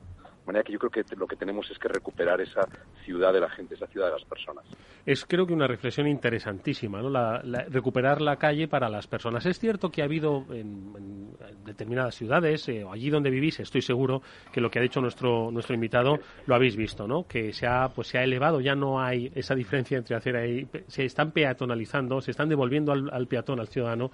manera que yo creo que lo que tenemos es que recuperar esa ciudad de la gente, esa ciudad de las personas. Es creo que una reflexión interesantísima, ¿no? La, recuperar la calle para las personas. Es cierto que ha habido en, determinadas ciudades, eh, allí donde vivís, estoy seguro que lo que ha dicho nuestro nuestro invitado lo habéis visto, ¿no? Que se ha pues se ha elevado, ya no hay esa diferencia entre hacer ahí, se están peatonalizando, se están devolviendo al peatón, al ciudadano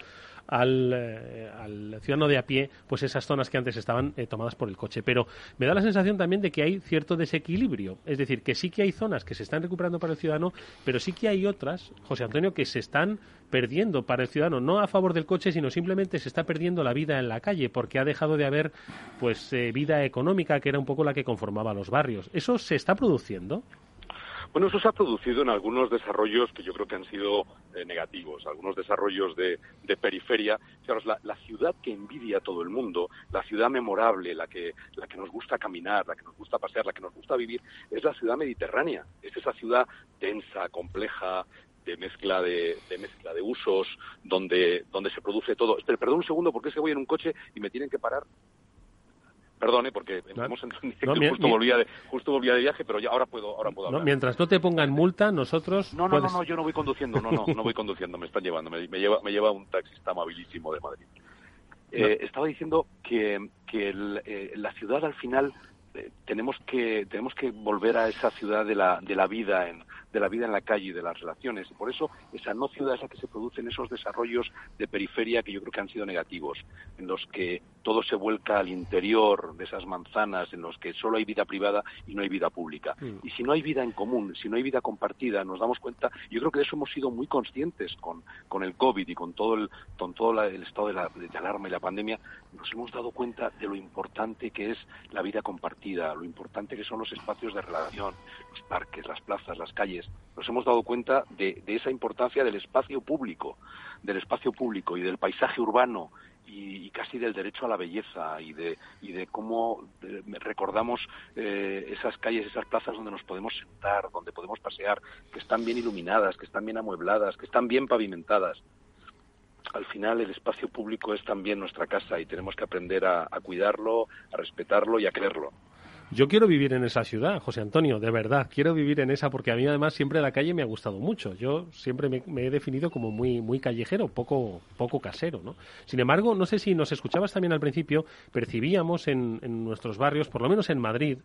eh, al, ciudadano de a pie, pues esas zonas que antes estaban eh, tomadas por el coche. Pero me da la sensación también de que hay cierto desequilibrio. Es decir, que sí que hay zonas que se están recuperando para el ciudadano, pero sí que hay otras, José Antonio, que se están perdiendo para el ciudadano, no a favor del coche, sino simplemente se está perdiendo la vida en la calle, porque ha dejado de haber pues eh, vida económica, que era un poco la que conformaba los barrios. ¿Eso se está produciendo? Bueno, eso se ha producido en algunos desarrollos que yo creo que han sido eh, negativos, algunos desarrollos de, periferia. Fijaros, la, ciudad que envidia a todo el mundo, la ciudad memorable, la que, la que nos gusta caminar, la que nos gusta pasear, la que nos gusta vivir, es la ciudad mediterránea. Es esa ciudad densa, compleja, de mezcla de, mezcla de usos, donde, donde se produce todo. Pero perdón un segundo, porque es que voy en un coche y me tienen que parar Perdone, porque estamos en justo, volvía de, justo volvía de viaje, pero ya ahora puedo, ahora puedo hablar. mientras no te pongan multa, nosotros... No, no, no, yo no voy conduciendo, no, no, no voy conduciendo, me están llevando, me, lleva, me lleva un taxista amabilísimo de Madrid. Eh, estaba diciendo que, que eh, la ciudad al final eh, tenemos que tenemos que volver a esa ciudad de la, de la vida en, de la vida en la calle y de las relaciones. Y por eso esa no ciudad es la que se producen esos desarrollos de periferia que yo creo que han sido negativos, en los que todo se vuelca al interior de esas manzanas, en los que solo hay vida privada y no hay vida pública. Mm. Y si no hay vida en común, si no hay vida compartida, nos damos cuenta, yo creo que de eso hemos sido muy conscientes con, con el COVID y con todo el, con todo el estado de, la, de alarma y la pandemia, nos hemos dado cuenta de lo importante que es la vida compartida, lo importante que son los espacios de relación, los parques, las plazas, las calles, nos hemos dado cuenta de, esa importancia del espacio público, del espacio público y del paisaje urbano y, casi del derecho a la belleza y de, y de cómo recordamos eh, esas calles, esas plazas donde nos podemos sentar, donde podemos pasear, que están bien iluminadas, que están bien amuebladas, que están bien pavimentadas. Al final el espacio público es también nuestra casa y tenemos que aprender a cuidarlo, a respetarlo y a quererlo. Yo quiero vivir en esa ciudad, José Antonio, de verdad. Quiero vivir en esa porque a mí además siempre la calle me ha gustado mucho. Yo siempre me, he definido como muy, muy callejero, poco, poco casero, ¿no? Sin embargo, no sé si nos escuchabas también al principio, percibíamos en, nuestros barrios, por lo menos en Madrid,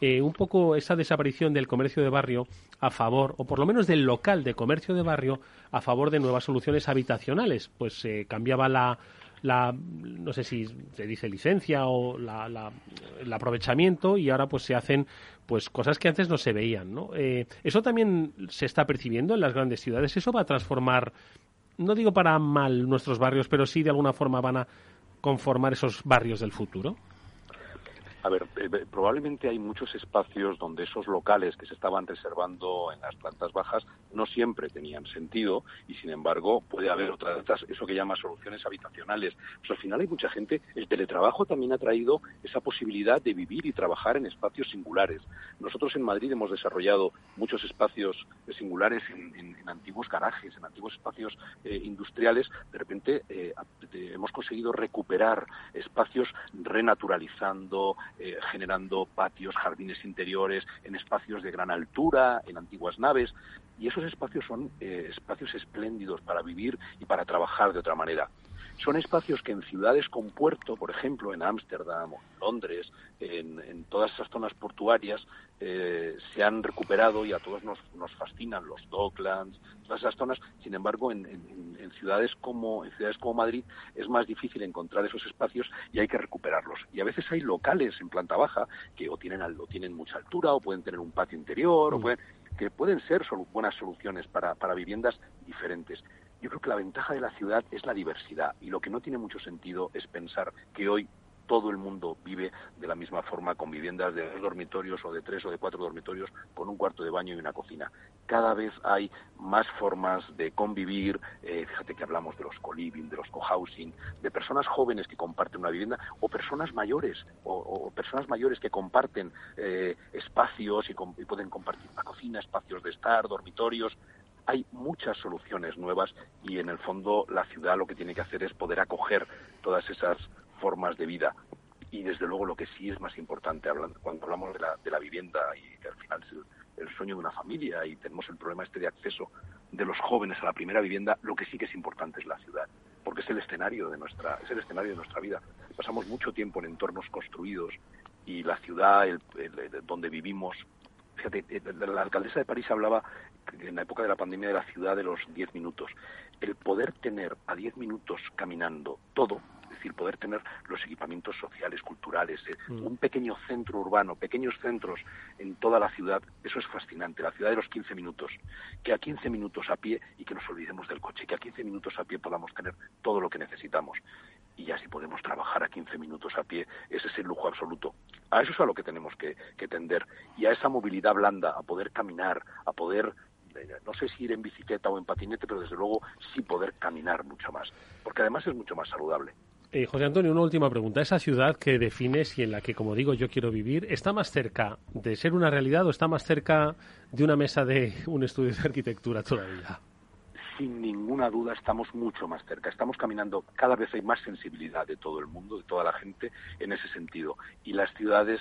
eh, un poco esa desaparición del comercio de barrio a favor, o por lo menos del local de comercio de barrio a favor de nuevas soluciones habitacionales. Pues se eh, cambiaba la la no sé si se dice licencia o la, el aprovechamiento y ahora pues se hacen pues cosas que antes no se veían ¿no? Eh, eso también se está percibiendo en las grandes ciudades eso va a transformar no digo para mal nuestros barrios, pero sí de alguna forma van a conformar esos barrios del futuro? A ver, eh, eh, probablemente hay muchos espacios donde esos locales que se estaban reservando en las plantas bajas no siempre tenían sentido y, sin embargo, puede haber otras, eso que llama soluciones habitacionales. Pues al final hay mucha gente. El teletrabajo también ha traído esa posibilidad de vivir y trabajar en espacios singulares. Nosotros en Madrid hemos desarrollado muchos espacios singulares en, antiguos garajes, en antiguos espacios eh, industriales. De repente hemos conseguido recuperar espacios renaturalizando, eh, generando patios, jardines interiores en espacios de gran altura, en antiguas naves. Y esos espacios son eh, espacios espléndidos para vivir y para trabajar de otra manera. Son espacios que en ciudades con puerto, por ejemplo, en Ámsterdam o en Londres, en, todas esas zonas portuarias, eh, se han recuperado y a todos nos, fascinan los Docklands, todas esas zonas. Sin embargo, en, ciudades como en ciudades como Madrid es más difícil encontrar esos espacios y hay que recuperarlos. Y a veces hay locales en planta baja que o tienen, o tienen mucha altura o pueden tener un patio interior o mm. pueden, que pueden ser buenas soluciones para, para viviendas diferentes. Yo creo que la ventaja de la ciudad es la diversidad y lo que no tiene mucho sentido es pensar que hoy todo el mundo vive de la misma forma con viviendas de dos dormitorios o de tres o de cuatro dormitorios con un cuarto de baño y una cocina. Cada vez hay más formas de convivir, eh, fíjate que hablamos de los co-living, de los co-housing, de personas jóvenes que comparten una vivienda o personas mayores o, personas mayores que comparten eh, espacios y pueden compartir una cocina, espacios de estar, dormitorios hay muchas soluciones nuevas y en el fondo la ciudad lo que tiene que hacer es poder acoger todas esas formas de vida. Y desde luego lo que sí es más importante cuando hablamos de la, de la vivienda y que al final es el, sueño de una familia y tenemos el problema este de acceso de los jóvenes a la primera vivienda, lo que sí que es importante es la ciudad, porque es el escenario de nuestra, es el escenario de nuestra vida. Pasamos mucho tiempo en entornos construidos y la ciudad donde vivimos Fíjate, eh, la alcaldesa de París hablaba en la época de la pandemia de la ciudad de los 10 minutos. El poder tener a 10 minutos caminando todo, decir, poder tener los equipamientos sociales, culturales, eh, mm. un pequeño centro urbano, pequeños centros en toda la ciudad, eso es fascinante. La ciudad de los 15 minutos, que a 15 minutos a pie y que nos olvidemos del coche, que a 15 minutos a pie podamos tener todo lo que necesitamos y ya si podemos trabajar a 15 minutos a pie, ese es el lujo absoluto. A eso es a lo que tenemos que, tender y a esa movilidad blanda, a poder caminar, a poder eh, no sé si ir en bicicleta o en patinete, pero desde luego sí poder caminar mucho más, porque además es mucho más saludable. Eh, José Antonio, una última pregunta. ¿Esa ciudad que defines y en la que, como digo, yo quiero vivir, está más cerca de ser una realidad o está más cerca de una mesa de un estudio de arquitectura todavía? sin ninguna duda estamos mucho más cerca. Estamos caminando, cada vez hay más sensibilidad de todo el mundo, de toda la gente en ese sentido. Y las ciudades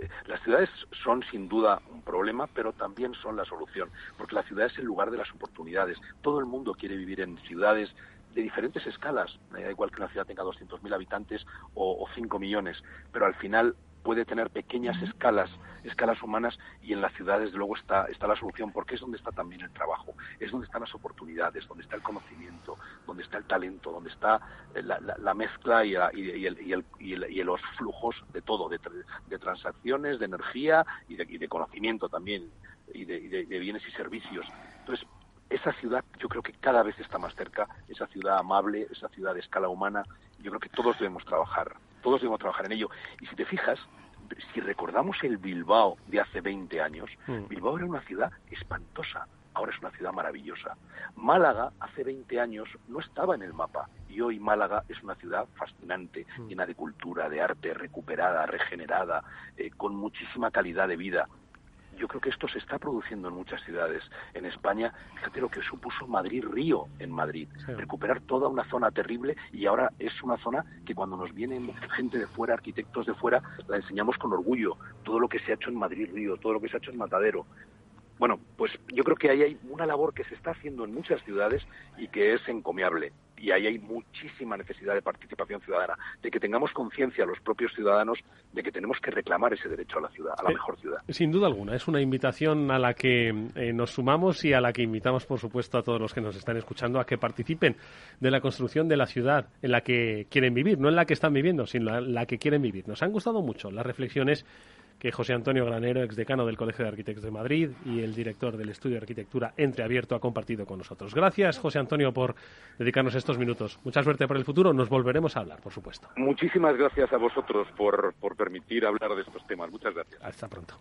eh, las ciudades son sin duda un problema, pero también son la solución, porque la ciudad es el lugar de las oportunidades. Todo el mundo quiere vivir en ciudades de diferentes escalas, da igual que una ciudad tenga 200.000 habitantes o, o 5 millones, pero al final puede tener pequeñas escalas, escalas humanas, y en las ciudades, luego, está, está la solución, porque es donde está también el trabajo, es donde están las oportunidades, donde está el conocimiento, donde está el talento, donde está la, mezcla y, y, los flujos de todo, de, transacciones, de energía y de, conocimiento también, y de, bienes y servicios. Entonces, esa ciudad yo creo que cada vez está más cerca, esa ciudad amable, esa ciudad de escala humana, yo creo que todos debemos trabajar todos debemos trabajar en ello. Y si te fijas, si recordamos el Bilbao de hace 20 años, mm. Bilbao era una ciudad espantosa, ahora es una ciudad maravillosa. Málaga hace 20 años no estaba en el mapa y hoy Málaga es una ciudad fascinante, mm. llena de cultura, de arte, recuperada, regenerada, eh, con muchísima calidad de vida yo creo que esto se está produciendo en muchas ciudades. En España, fíjate lo que supuso Madrid-Río en Madrid. Recuperar toda una zona terrible y ahora es una zona que cuando nos vienen gente de fuera, arquitectos de fuera, la enseñamos con orgullo. Todo lo que se ha hecho en Madrid-Río, todo lo que se ha hecho en Matadero. Bueno, pues yo creo que ahí hay una labor que se está haciendo en muchas ciudades y que es encomiable y ahí hay muchísima necesidad de participación ciudadana, de que tengamos conciencia los propios ciudadanos de que tenemos que reclamar ese derecho a la ciudad, a la mejor ciudad. Sin duda alguna, es una invitación a la que eh, nos sumamos y a la que invitamos, por supuesto, a todos los que nos están escuchando a que participen de la construcción de la ciudad en la que quieren vivir, no en la que están viviendo, sino en la que quieren vivir. Nos han gustado mucho las reflexiones que José Antonio Granero, exdecano del Colegio de Arquitectos de Madrid y el director del Estudio de Arquitectura Entreabierto, ha compartido con nosotros. Gracias, José Antonio, por dedicarnos estos minutos. Mucha suerte por el futuro. Nos volveremos a hablar, por supuesto. Muchísimas gracias a vosotros por, por permitir hablar de estos temas. Muchas gracias. Hasta pronto.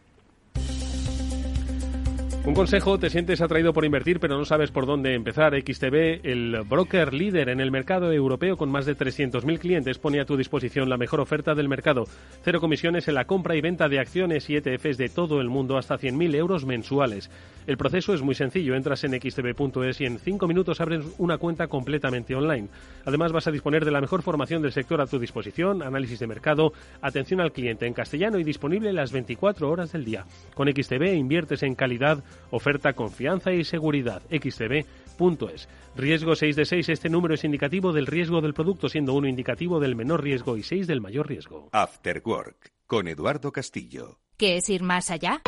Un consejo, te sientes atraído por invertir pero no sabes por dónde empezar. XTB, el broker líder en el mercado europeo con más de 300.000 clientes, pone a tu disposición la mejor oferta del mercado. Cero comisiones en la compra y venta de acciones y ETFs de todo el mundo hasta 100.000 euros mensuales. El proceso es muy sencillo. Entras en xtb.es y en cinco minutos abres una cuenta completamente online. Además vas a disponer de la mejor formación del sector a tu disposición, análisis de mercado, atención al cliente en castellano y disponible las 24 horas del día. Con XTB inviertes en calidad Oferta confianza y seguridad. xtb.es. Riesgo 6 de 6. Este número es indicativo del riesgo del producto, siendo uno indicativo del menor riesgo y 6 del mayor riesgo. After Work, con Eduardo Castillo. ¿Qué es ir más allá?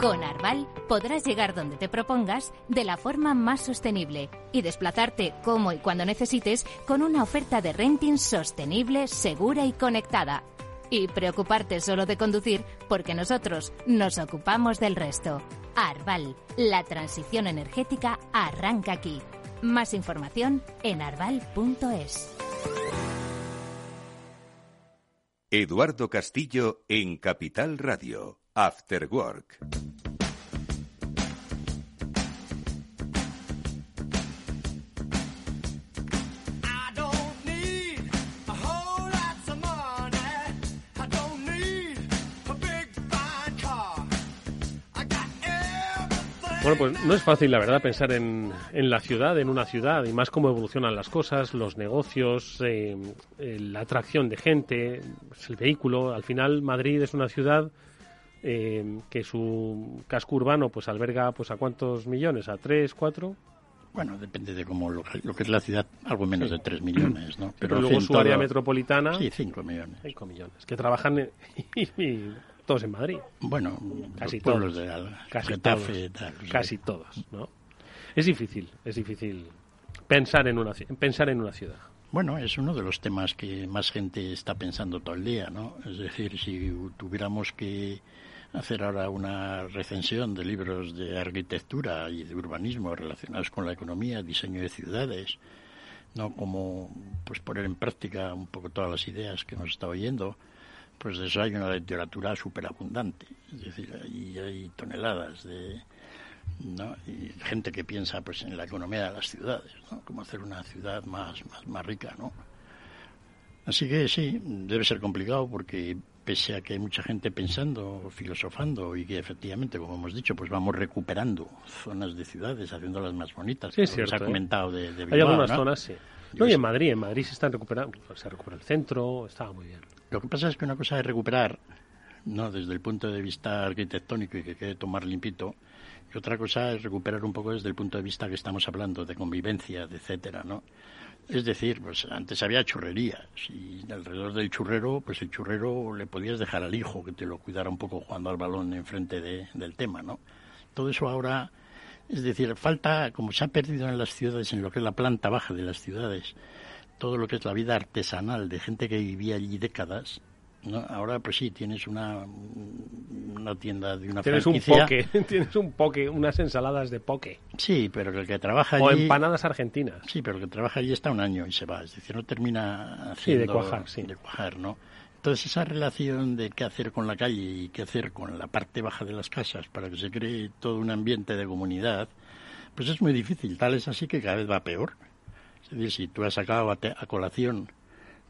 Con Arval podrás llegar donde te propongas de la forma más sostenible y desplazarte como y cuando necesites con una oferta de renting sostenible, segura y conectada y preocuparte solo de conducir porque nosotros nos ocupamos del resto. Arval, la transición energética arranca aquí. Más información en arval.es. Eduardo Castillo en Capital Radio, After Work. Bueno, pues no es fácil, la verdad, pensar en, en, la ciudad, en una ciudad, y más cómo evolucionan las cosas, los negocios, eh, eh, la atracción de gente, el vehículo. Al final, Madrid es una ciudad eh, que su casco urbano pues alberga pues a cuántos millones, a tres, cuatro. Bueno, depende de cómo lo, que es la ciudad, algo menos de tres millones, ¿no? Pero, luego su área metropolitana. Sí, cinco millones. Cinco millones, que trabajan y todos en Madrid. Bueno, casi todos, de casi todos, casi todos, ¿no? Es difícil, es difícil pensar en una pensar en una ciudad. Bueno, es uno de los temas que más gente está pensando todo el día, ¿no? Es decir, si tuviéramos que hacer ahora una recensión de libros de arquitectura y de urbanismo relacionados con la economía, diseño de ciudades, ¿no? Como pues poner en práctica un poco todas las ideas que hemos estado oyendo, pues de eso hay una literatura súper abundante. Es decir, ahí hay toneladas de... ¿no? y gente que piensa pues en la economía de las ciudades, ¿no? Cómo hacer una ciudad más, más, más rica, ¿no? Así que sí, debe ser complicado porque pese a que hay mucha gente pensando, filosofando y que efectivamente, como hemos dicho, pues vamos recuperando zonas de ciudades, haciéndolas más bonitas. Sí, es cierto, se ha ¿eh? comentado de, de Hay algunas zonas, sí. No, y en Madrid, en Madrid se están recuperando, se recupera el centro, estaba muy bien. Lo que pasa es que una cosa es recuperar, no desde el punto de vista arquitectónico y que quede tomar limpito, y otra cosa es recuperar un poco desde el punto de vista que estamos hablando de convivencia, de etcétera, ¿no? Es decir, pues antes había churrerías y alrededor del churrero, pues el churrero le podías dejar al hijo que te lo cuidara un poco jugando al balón enfrente de, del tema, ¿no? Todo eso ahora, es decir, falta, como se ha perdido en las ciudades, en lo que es la planta baja de las ciudades, todo lo que es la vida artesanal de gente que vivía allí décadas, ¿no? Ahora, pues sí, tienes una, una tienda de una tienes franquicia. un poke, tienes un poke, unas ensaladas de poke. Sí, pero el que trabaja allí... O empanadas argentinas. Sí, pero el que trabaja allí está un año y se va. Es decir, no termina haciendo... Sí, de cuajar, sí. De cuajar, ¿no? Entonces, esa relación de qué hacer con la calle y qué hacer con la parte baja de las casas para que se cree todo un ambiente de comunidad, pues es muy difícil. Tal es así que cada vez va peor. Es decir, si tú has sacado a, a colación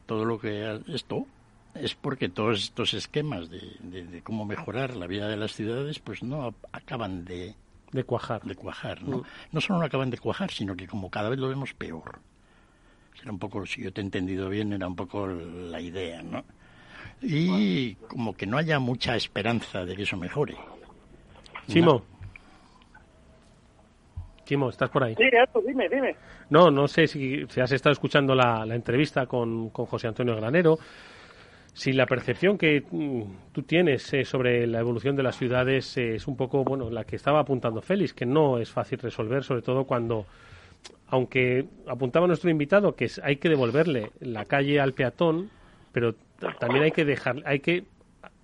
todo lo que esto, es porque todos estos esquemas de, de, de, cómo mejorar la vida de las ciudades pues no acaban de de cuajar. de cuajar no mm. no solo no acaban de cuajar sino que como cada vez lo vemos peor. Era un poco si yo te he entendido bien era un poco la idea no y como que no haya mucha esperanza de que eso mejore. ¿no? Chimo, ¿estás por ahí? Sí, dime, dime. No, no sé si, si has estado escuchando la, la entrevista con, con José Antonio Granero si la percepción que mm, tú tienes eh, sobre la evolución de las ciudades eh, es un poco bueno la que estaba apuntando Félix, que no es fácil resolver, sobre todo cuando, aunque apuntaba nuestro invitado que hay que devolverle la calle al peatón, pero también hay que dejar, hay que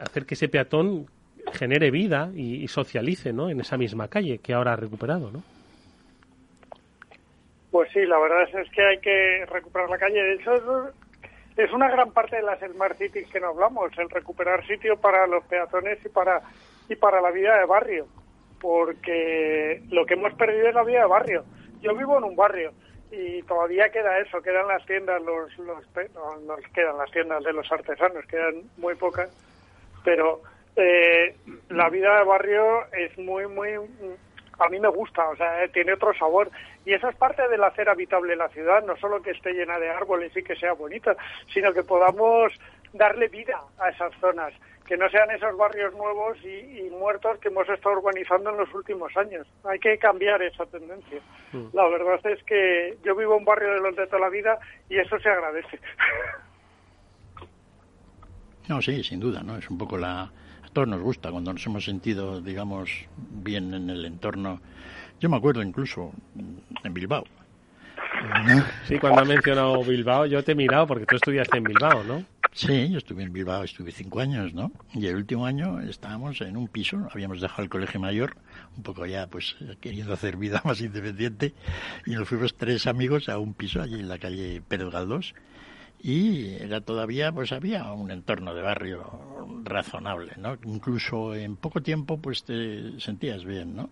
hacer que ese peatón genere vida y, socialice ¿no? en esa misma calle que ahora ha recuperado, ¿no? Pues sí, la verdad es que hay que recuperar la calle. Hecho, es una gran parte de las Smart Cities que nos hablamos, el recuperar sitio para los peatones y para, y para la vida de barrio, porque lo que hemos perdido es la vida de barrio. Yo vivo en un barrio y todavía queda eso, quedan las tiendas, los, los no, quedan las tiendas de los artesanos, quedan muy pocas, pero eh, la vida de barrio es muy, muy, a mí me gusta, o sea, tiene otro sabor. Y eso es parte del hacer habitable la ciudad, no solo que esté llena de árboles y que sea bonita, sino que podamos darle vida a esas zonas, que no sean esos barrios nuevos y, muertos que hemos estado urbanizando en los últimos años. Hay que cambiar esa tendencia. Mm. La verdad es que yo vivo en un barrio de los de toda la vida y eso se agradece. No, sí, sin duda, ¿no? Es un poco la, todos nos gusta cuando nos hemos sentido, digamos, bien en el entorno. Yo me acuerdo incluso en Bilbao. Sí, cuando ha mencionado Bilbao, yo te he mirado porque tú estudiaste en Bilbao, ¿no? Sí, yo estuve en Bilbao, estuve cinco años, ¿no? Y el último año estábamos en un piso, habíamos dejado el colegio mayor, un poco ya, pues, queriendo hacer vida más independiente, y nos fuimos tres amigos a un piso allí en la calle Pérez Galdós, y era todavía pues había un entorno de barrio razonable no incluso en poco tiempo pues te sentías bien no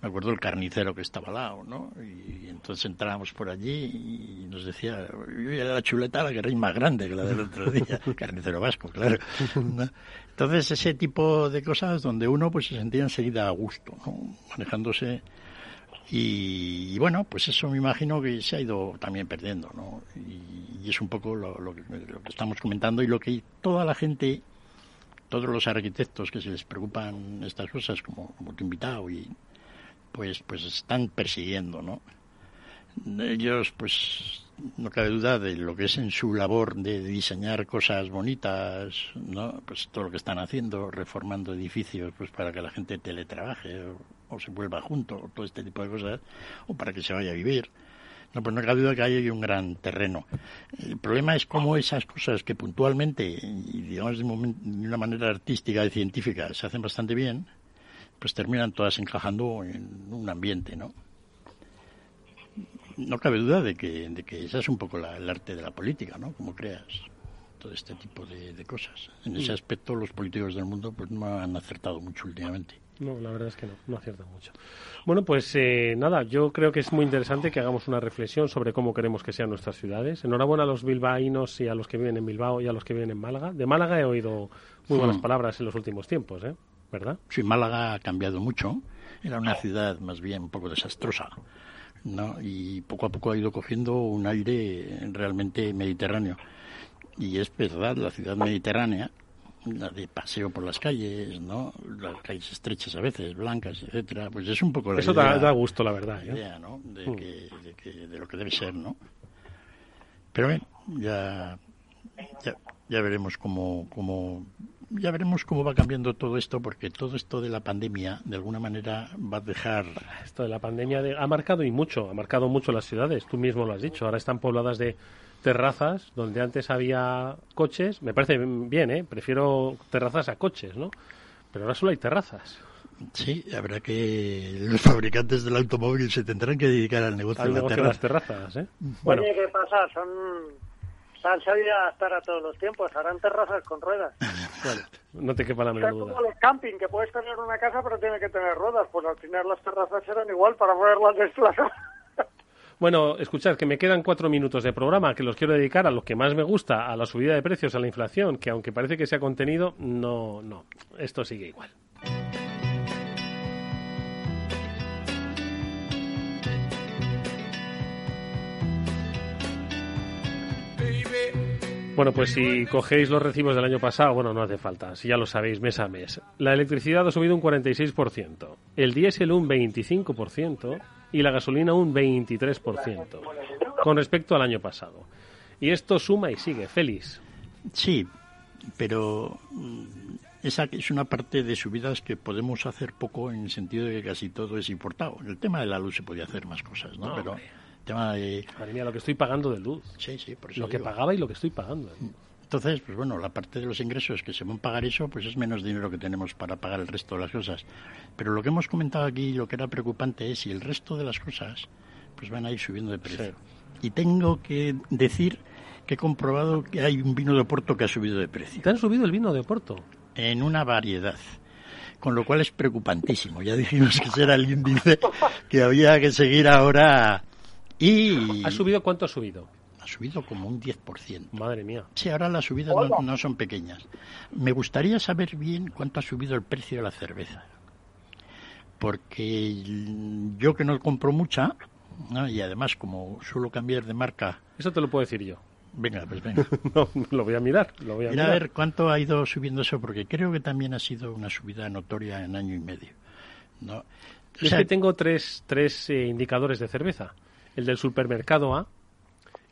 me acuerdo el carnicero que estaba al lado no y entonces entrábamos por allí y nos decía yo era la chuleta la que era más grande que la del otro día carnicero vasco claro entonces ese tipo de cosas donde uno pues se sentía enseguida a gusto no manejándose y, bueno, pues eso me imagino que se ha ido también perdiendo, ¿no? Y, es un poco lo, que, estamos comentando y lo que toda la gente, todos los arquitectos que se les preocupan estas cosas, como, como tu invitado, y pues, pues están persiguiendo, ¿no? Ellos, pues, no cabe duda de lo que es en su labor de diseñar cosas bonitas, ¿no? Pues todo lo que están haciendo, reformando edificios, pues para que la gente teletrabaje o, se vuelva junto, o todo este tipo de cosas, o para que se vaya a vivir. No, pues no cabe duda que hay un gran terreno. El problema es cómo esas cosas que puntualmente y digamos de, una manera artística y científica se hacen bastante bien, pues terminan todas encajando en un ambiente, ¿no? no cabe duda de que, de que esa es un poco el arte de la política, ¿no? Como creas todo este tipo de, cosas. En ese mm. aspecto los políticos del mundo pues no han acertado mucho últimamente. No, la verdad es que no, no aciertan mucho. Bueno, pues eh, nada, yo creo que es muy interesante que hagamos una reflexión sobre cómo queremos que sean nuestras ciudades. Enhorabuena a los bilbaínos y a los que viven en Bilbao y a los que viven en Málaga. De Málaga he oído muy buenas mm. palabras en los últimos tiempos, ¿eh? ¿Verdad? Sí, Málaga ha cambiado mucho. Era una ciudad más bien un poco desastrosa ¿no? y poco a poco ha ido cogiendo un aire realmente mediterráneo. Y es verdad, la ciudad mediterránea, la de paseo por las calles, ¿no? Las calles estrechas a veces, blancas, etcétera, pues es un poco la Eso da, gusto, la verdad. ¿eh? idea, ¿no? De, mm. que, de, lo que debe ser, ¿no? Pero bien, ya, ya, ya veremos cómo, cómo ya veremos cómo va cambiando todo esto, porque todo esto de la pandemia, de alguna manera, va a dejar. Esto de la pandemia ha marcado y mucho, ha marcado mucho las ciudades. Tú mismo lo has dicho. Ahora están pobladas de terrazas donde antes había coches. Me parece bien, ¿eh? Prefiero terrazas a coches, ¿no? Pero ahora solo hay terrazas. Sí, habrá que los fabricantes del automóvil se tendrán que dedicar al negocio, de, las terrazas, ¿eh? Bueno. ¿qué pasa? Son han sabido estar a todos los tiempos, harán terrazas con ruedas. Bueno, no te quepa la menor duda. como los camping, que puedes tener una casa pero tiene que tener ruedas, pues al final las terrazas serán igual para poderlas desplazar. Bueno, escuchad que me quedan cuatro minutos de programa que los quiero dedicar a lo que más me gusta, a la subida de precios, a la inflación, que aunque parece que se ha contenido, no, no, esto sigue igual. Bueno, pues si cogéis los recibos del año pasado, bueno, no hace falta, si ya lo sabéis, mes a mes. La electricidad ha subido un 46%, el diésel un 25% y la gasolina un 23% con respecto al año pasado. Y esto suma y sigue. Félix. Sí, pero mm, esa es una parte de subidas que podemos hacer poco en el sentido de que casi todo es importado. El tema de la luz se podía hacer más cosas, ¿no? pero tema de... Madre mía, lo que estoy pagando de luz. Sí, sí, por eso Lo que pagaba y lo que estoy pagando. Entonces, pues bueno, la parte de los ingresos que se van a pagar eso, pues es menos dinero que tenemos para pagar el resto de las cosas. Pero lo que hemos comentado aquí, lo que era preocupante es si el resto de las cosas, pues van a ir subiendo de precio. Y tengo que decir que he comprobado que hay un vino de Oporto que ha subido de precio. ¿Te han subido el vino de Oporto? En una variedad. Con lo cual es preocupantísimo. Ya dijimos que ese era el índice que había que seguir ahora. Y... ¿Ha subido cuánto ha subido? ha subido como un 10%. Madre mía. Sí, ahora las subidas no, son pequeñas. Me gustaría saber bien cuánto ha subido el precio de la cerveza. Porque yo que no compro mucha, y además como suelo cambiar de marca... Eso te lo puedo decir yo. Venga, pues venga. no, lo voy a mirar. Lo voy a, Mira a ver cuánto ha ido subiendo eso, porque creo que también ha sido una subida notoria en año y medio. ¿no? es que tengo tres, tres eh, indicadores de cerveza. El del supermercado A,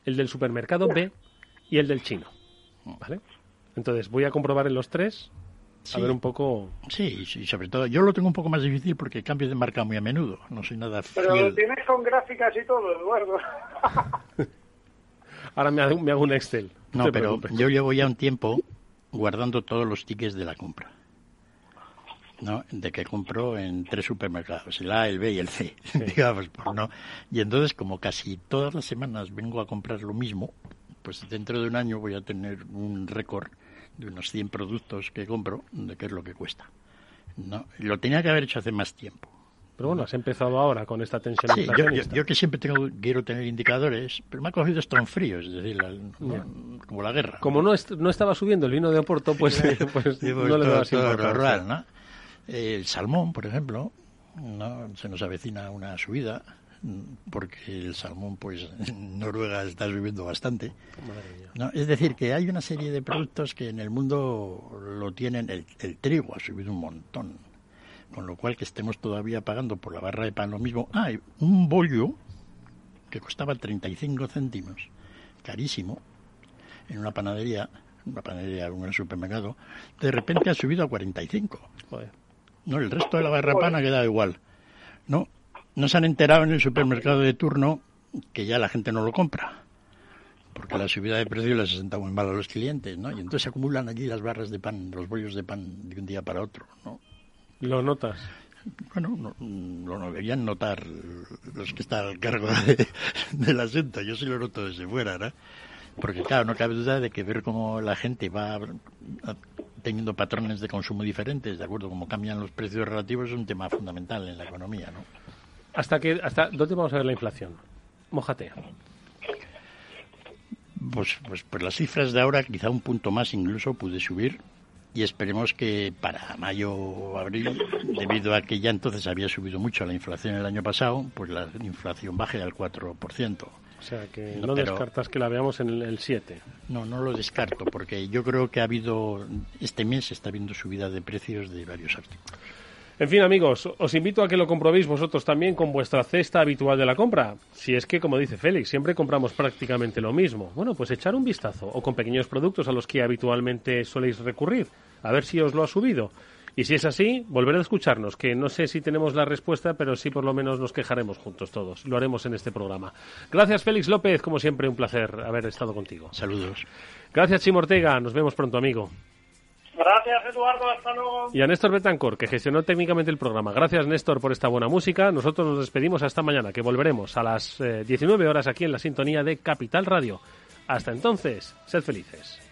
el del supermercado B y el del chino. ¿Vale? Entonces voy a comprobar en los tres a ver un poco. Sí, sí, sobre todo. Yo lo tengo un poco más difícil porque cambio de marca muy a menudo. No soy nada. Pero lo tienes con gráficas y todo, Eduardo. Ahora me hago, me hago un Excel. No, pero yo llevo ya un tiempo guardando todos los tickets de la compra. ¿No? de que compro en tres supermercados, el A, el B y el C, digamos, no. Y entonces, como casi todas las semanas vengo a comprar lo mismo, pues dentro de un año voy a tener un récord de unos 100 productos que compro, de qué es lo que cuesta. ¿no? Lo tenía que haber hecho hace más tiempo. Pero bueno, has empezado ahora con esta tensión. Sí, yo, que siempre tengo, quiero tener indicadores, pero me ha cogido frío es decir, como la guerra. Como no, no estaba subiendo el vino de Oporto, pues, pues no le dabas importancia. ¿no? El salmón, por ejemplo, ¿no? se nos avecina una subida porque el salmón, pues en Noruega está subiendo bastante. ¿no? Es decir, que hay una serie de productos que en el mundo lo tienen. El, trigo ha subido un montón, con lo cual que estemos todavía pagando por la barra de pan lo mismo. Ah, un bollo que costaba 35 céntimos, carísimo, en una panadería, una panadería, en un supermercado, de repente ha subido a 45. Joder. No, el resto de la barra pana queda igual. No, no se han enterado en el supermercado de turno que ya la gente no lo compra. Porque la subida de precio les senta muy mal a los clientes, ¿no? Y entonces se acumulan allí las barras de pan, los bollos de pan de un día para otro, ¿no? ¿Lo notas? Bueno, lo deberían notar los que están al cargo de, del asunto. Yo sí lo noto desde fuera, ¿no? Porque claro, no cabe duda de que ver cómo la gente va teniendo patrones de consumo diferentes, de acuerdo, como cambian los precios relativos, es un tema fundamental en la economía, ¿no? ¿Hasta, que, hasta dónde vamos a ver la inflación? Mójate. Pues, pues, pues las cifras de ahora, quizá un punto más incluso pude subir y esperemos que para mayo o abril, debido a que ya entonces había subido mucho la inflación el año pasado, pues la inflación baje al 4%. O sea, que no, descartas que la veamos en el 7. No, no lo descarto, porque yo creo que ha habido, este mes está habiendo subida de precios de varios artículos. En fin, amigos, os invito a que lo comprobéis vosotros también con vuestra cesta habitual de la compra. Si es que, como dice Félix, siempre compramos prácticamente lo mismo. Bueno, pues echar un vistazo, o con pequeños productos a los que habitualmente soléis recurrir, a ver si os lo ha subido. Y si es así, volver a escucharnos, que no sé si tenemos la respuesta, pero sí por lo menos nos quejaremos juntos todos. Lo haremos en este programa. Gracias, Félix López. Como siempre, un placer haber estado contigo. Saludos. Gracias, Chimo Ortega. Nos vemos pronto, amigo. Gracias, Eduardo. Hasta luego. Y a Néstor Betancor, que gestionó técnicamente el programa. Gracias, Néstor, por esta buena música. Nosotros nos despedimos hasta mañana, que volveremos a las 19 eh, horas aquí en la sintonía de Capital Radio. Hasta entonces, sed felices.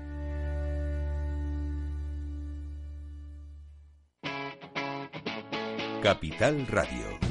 Capital Radio.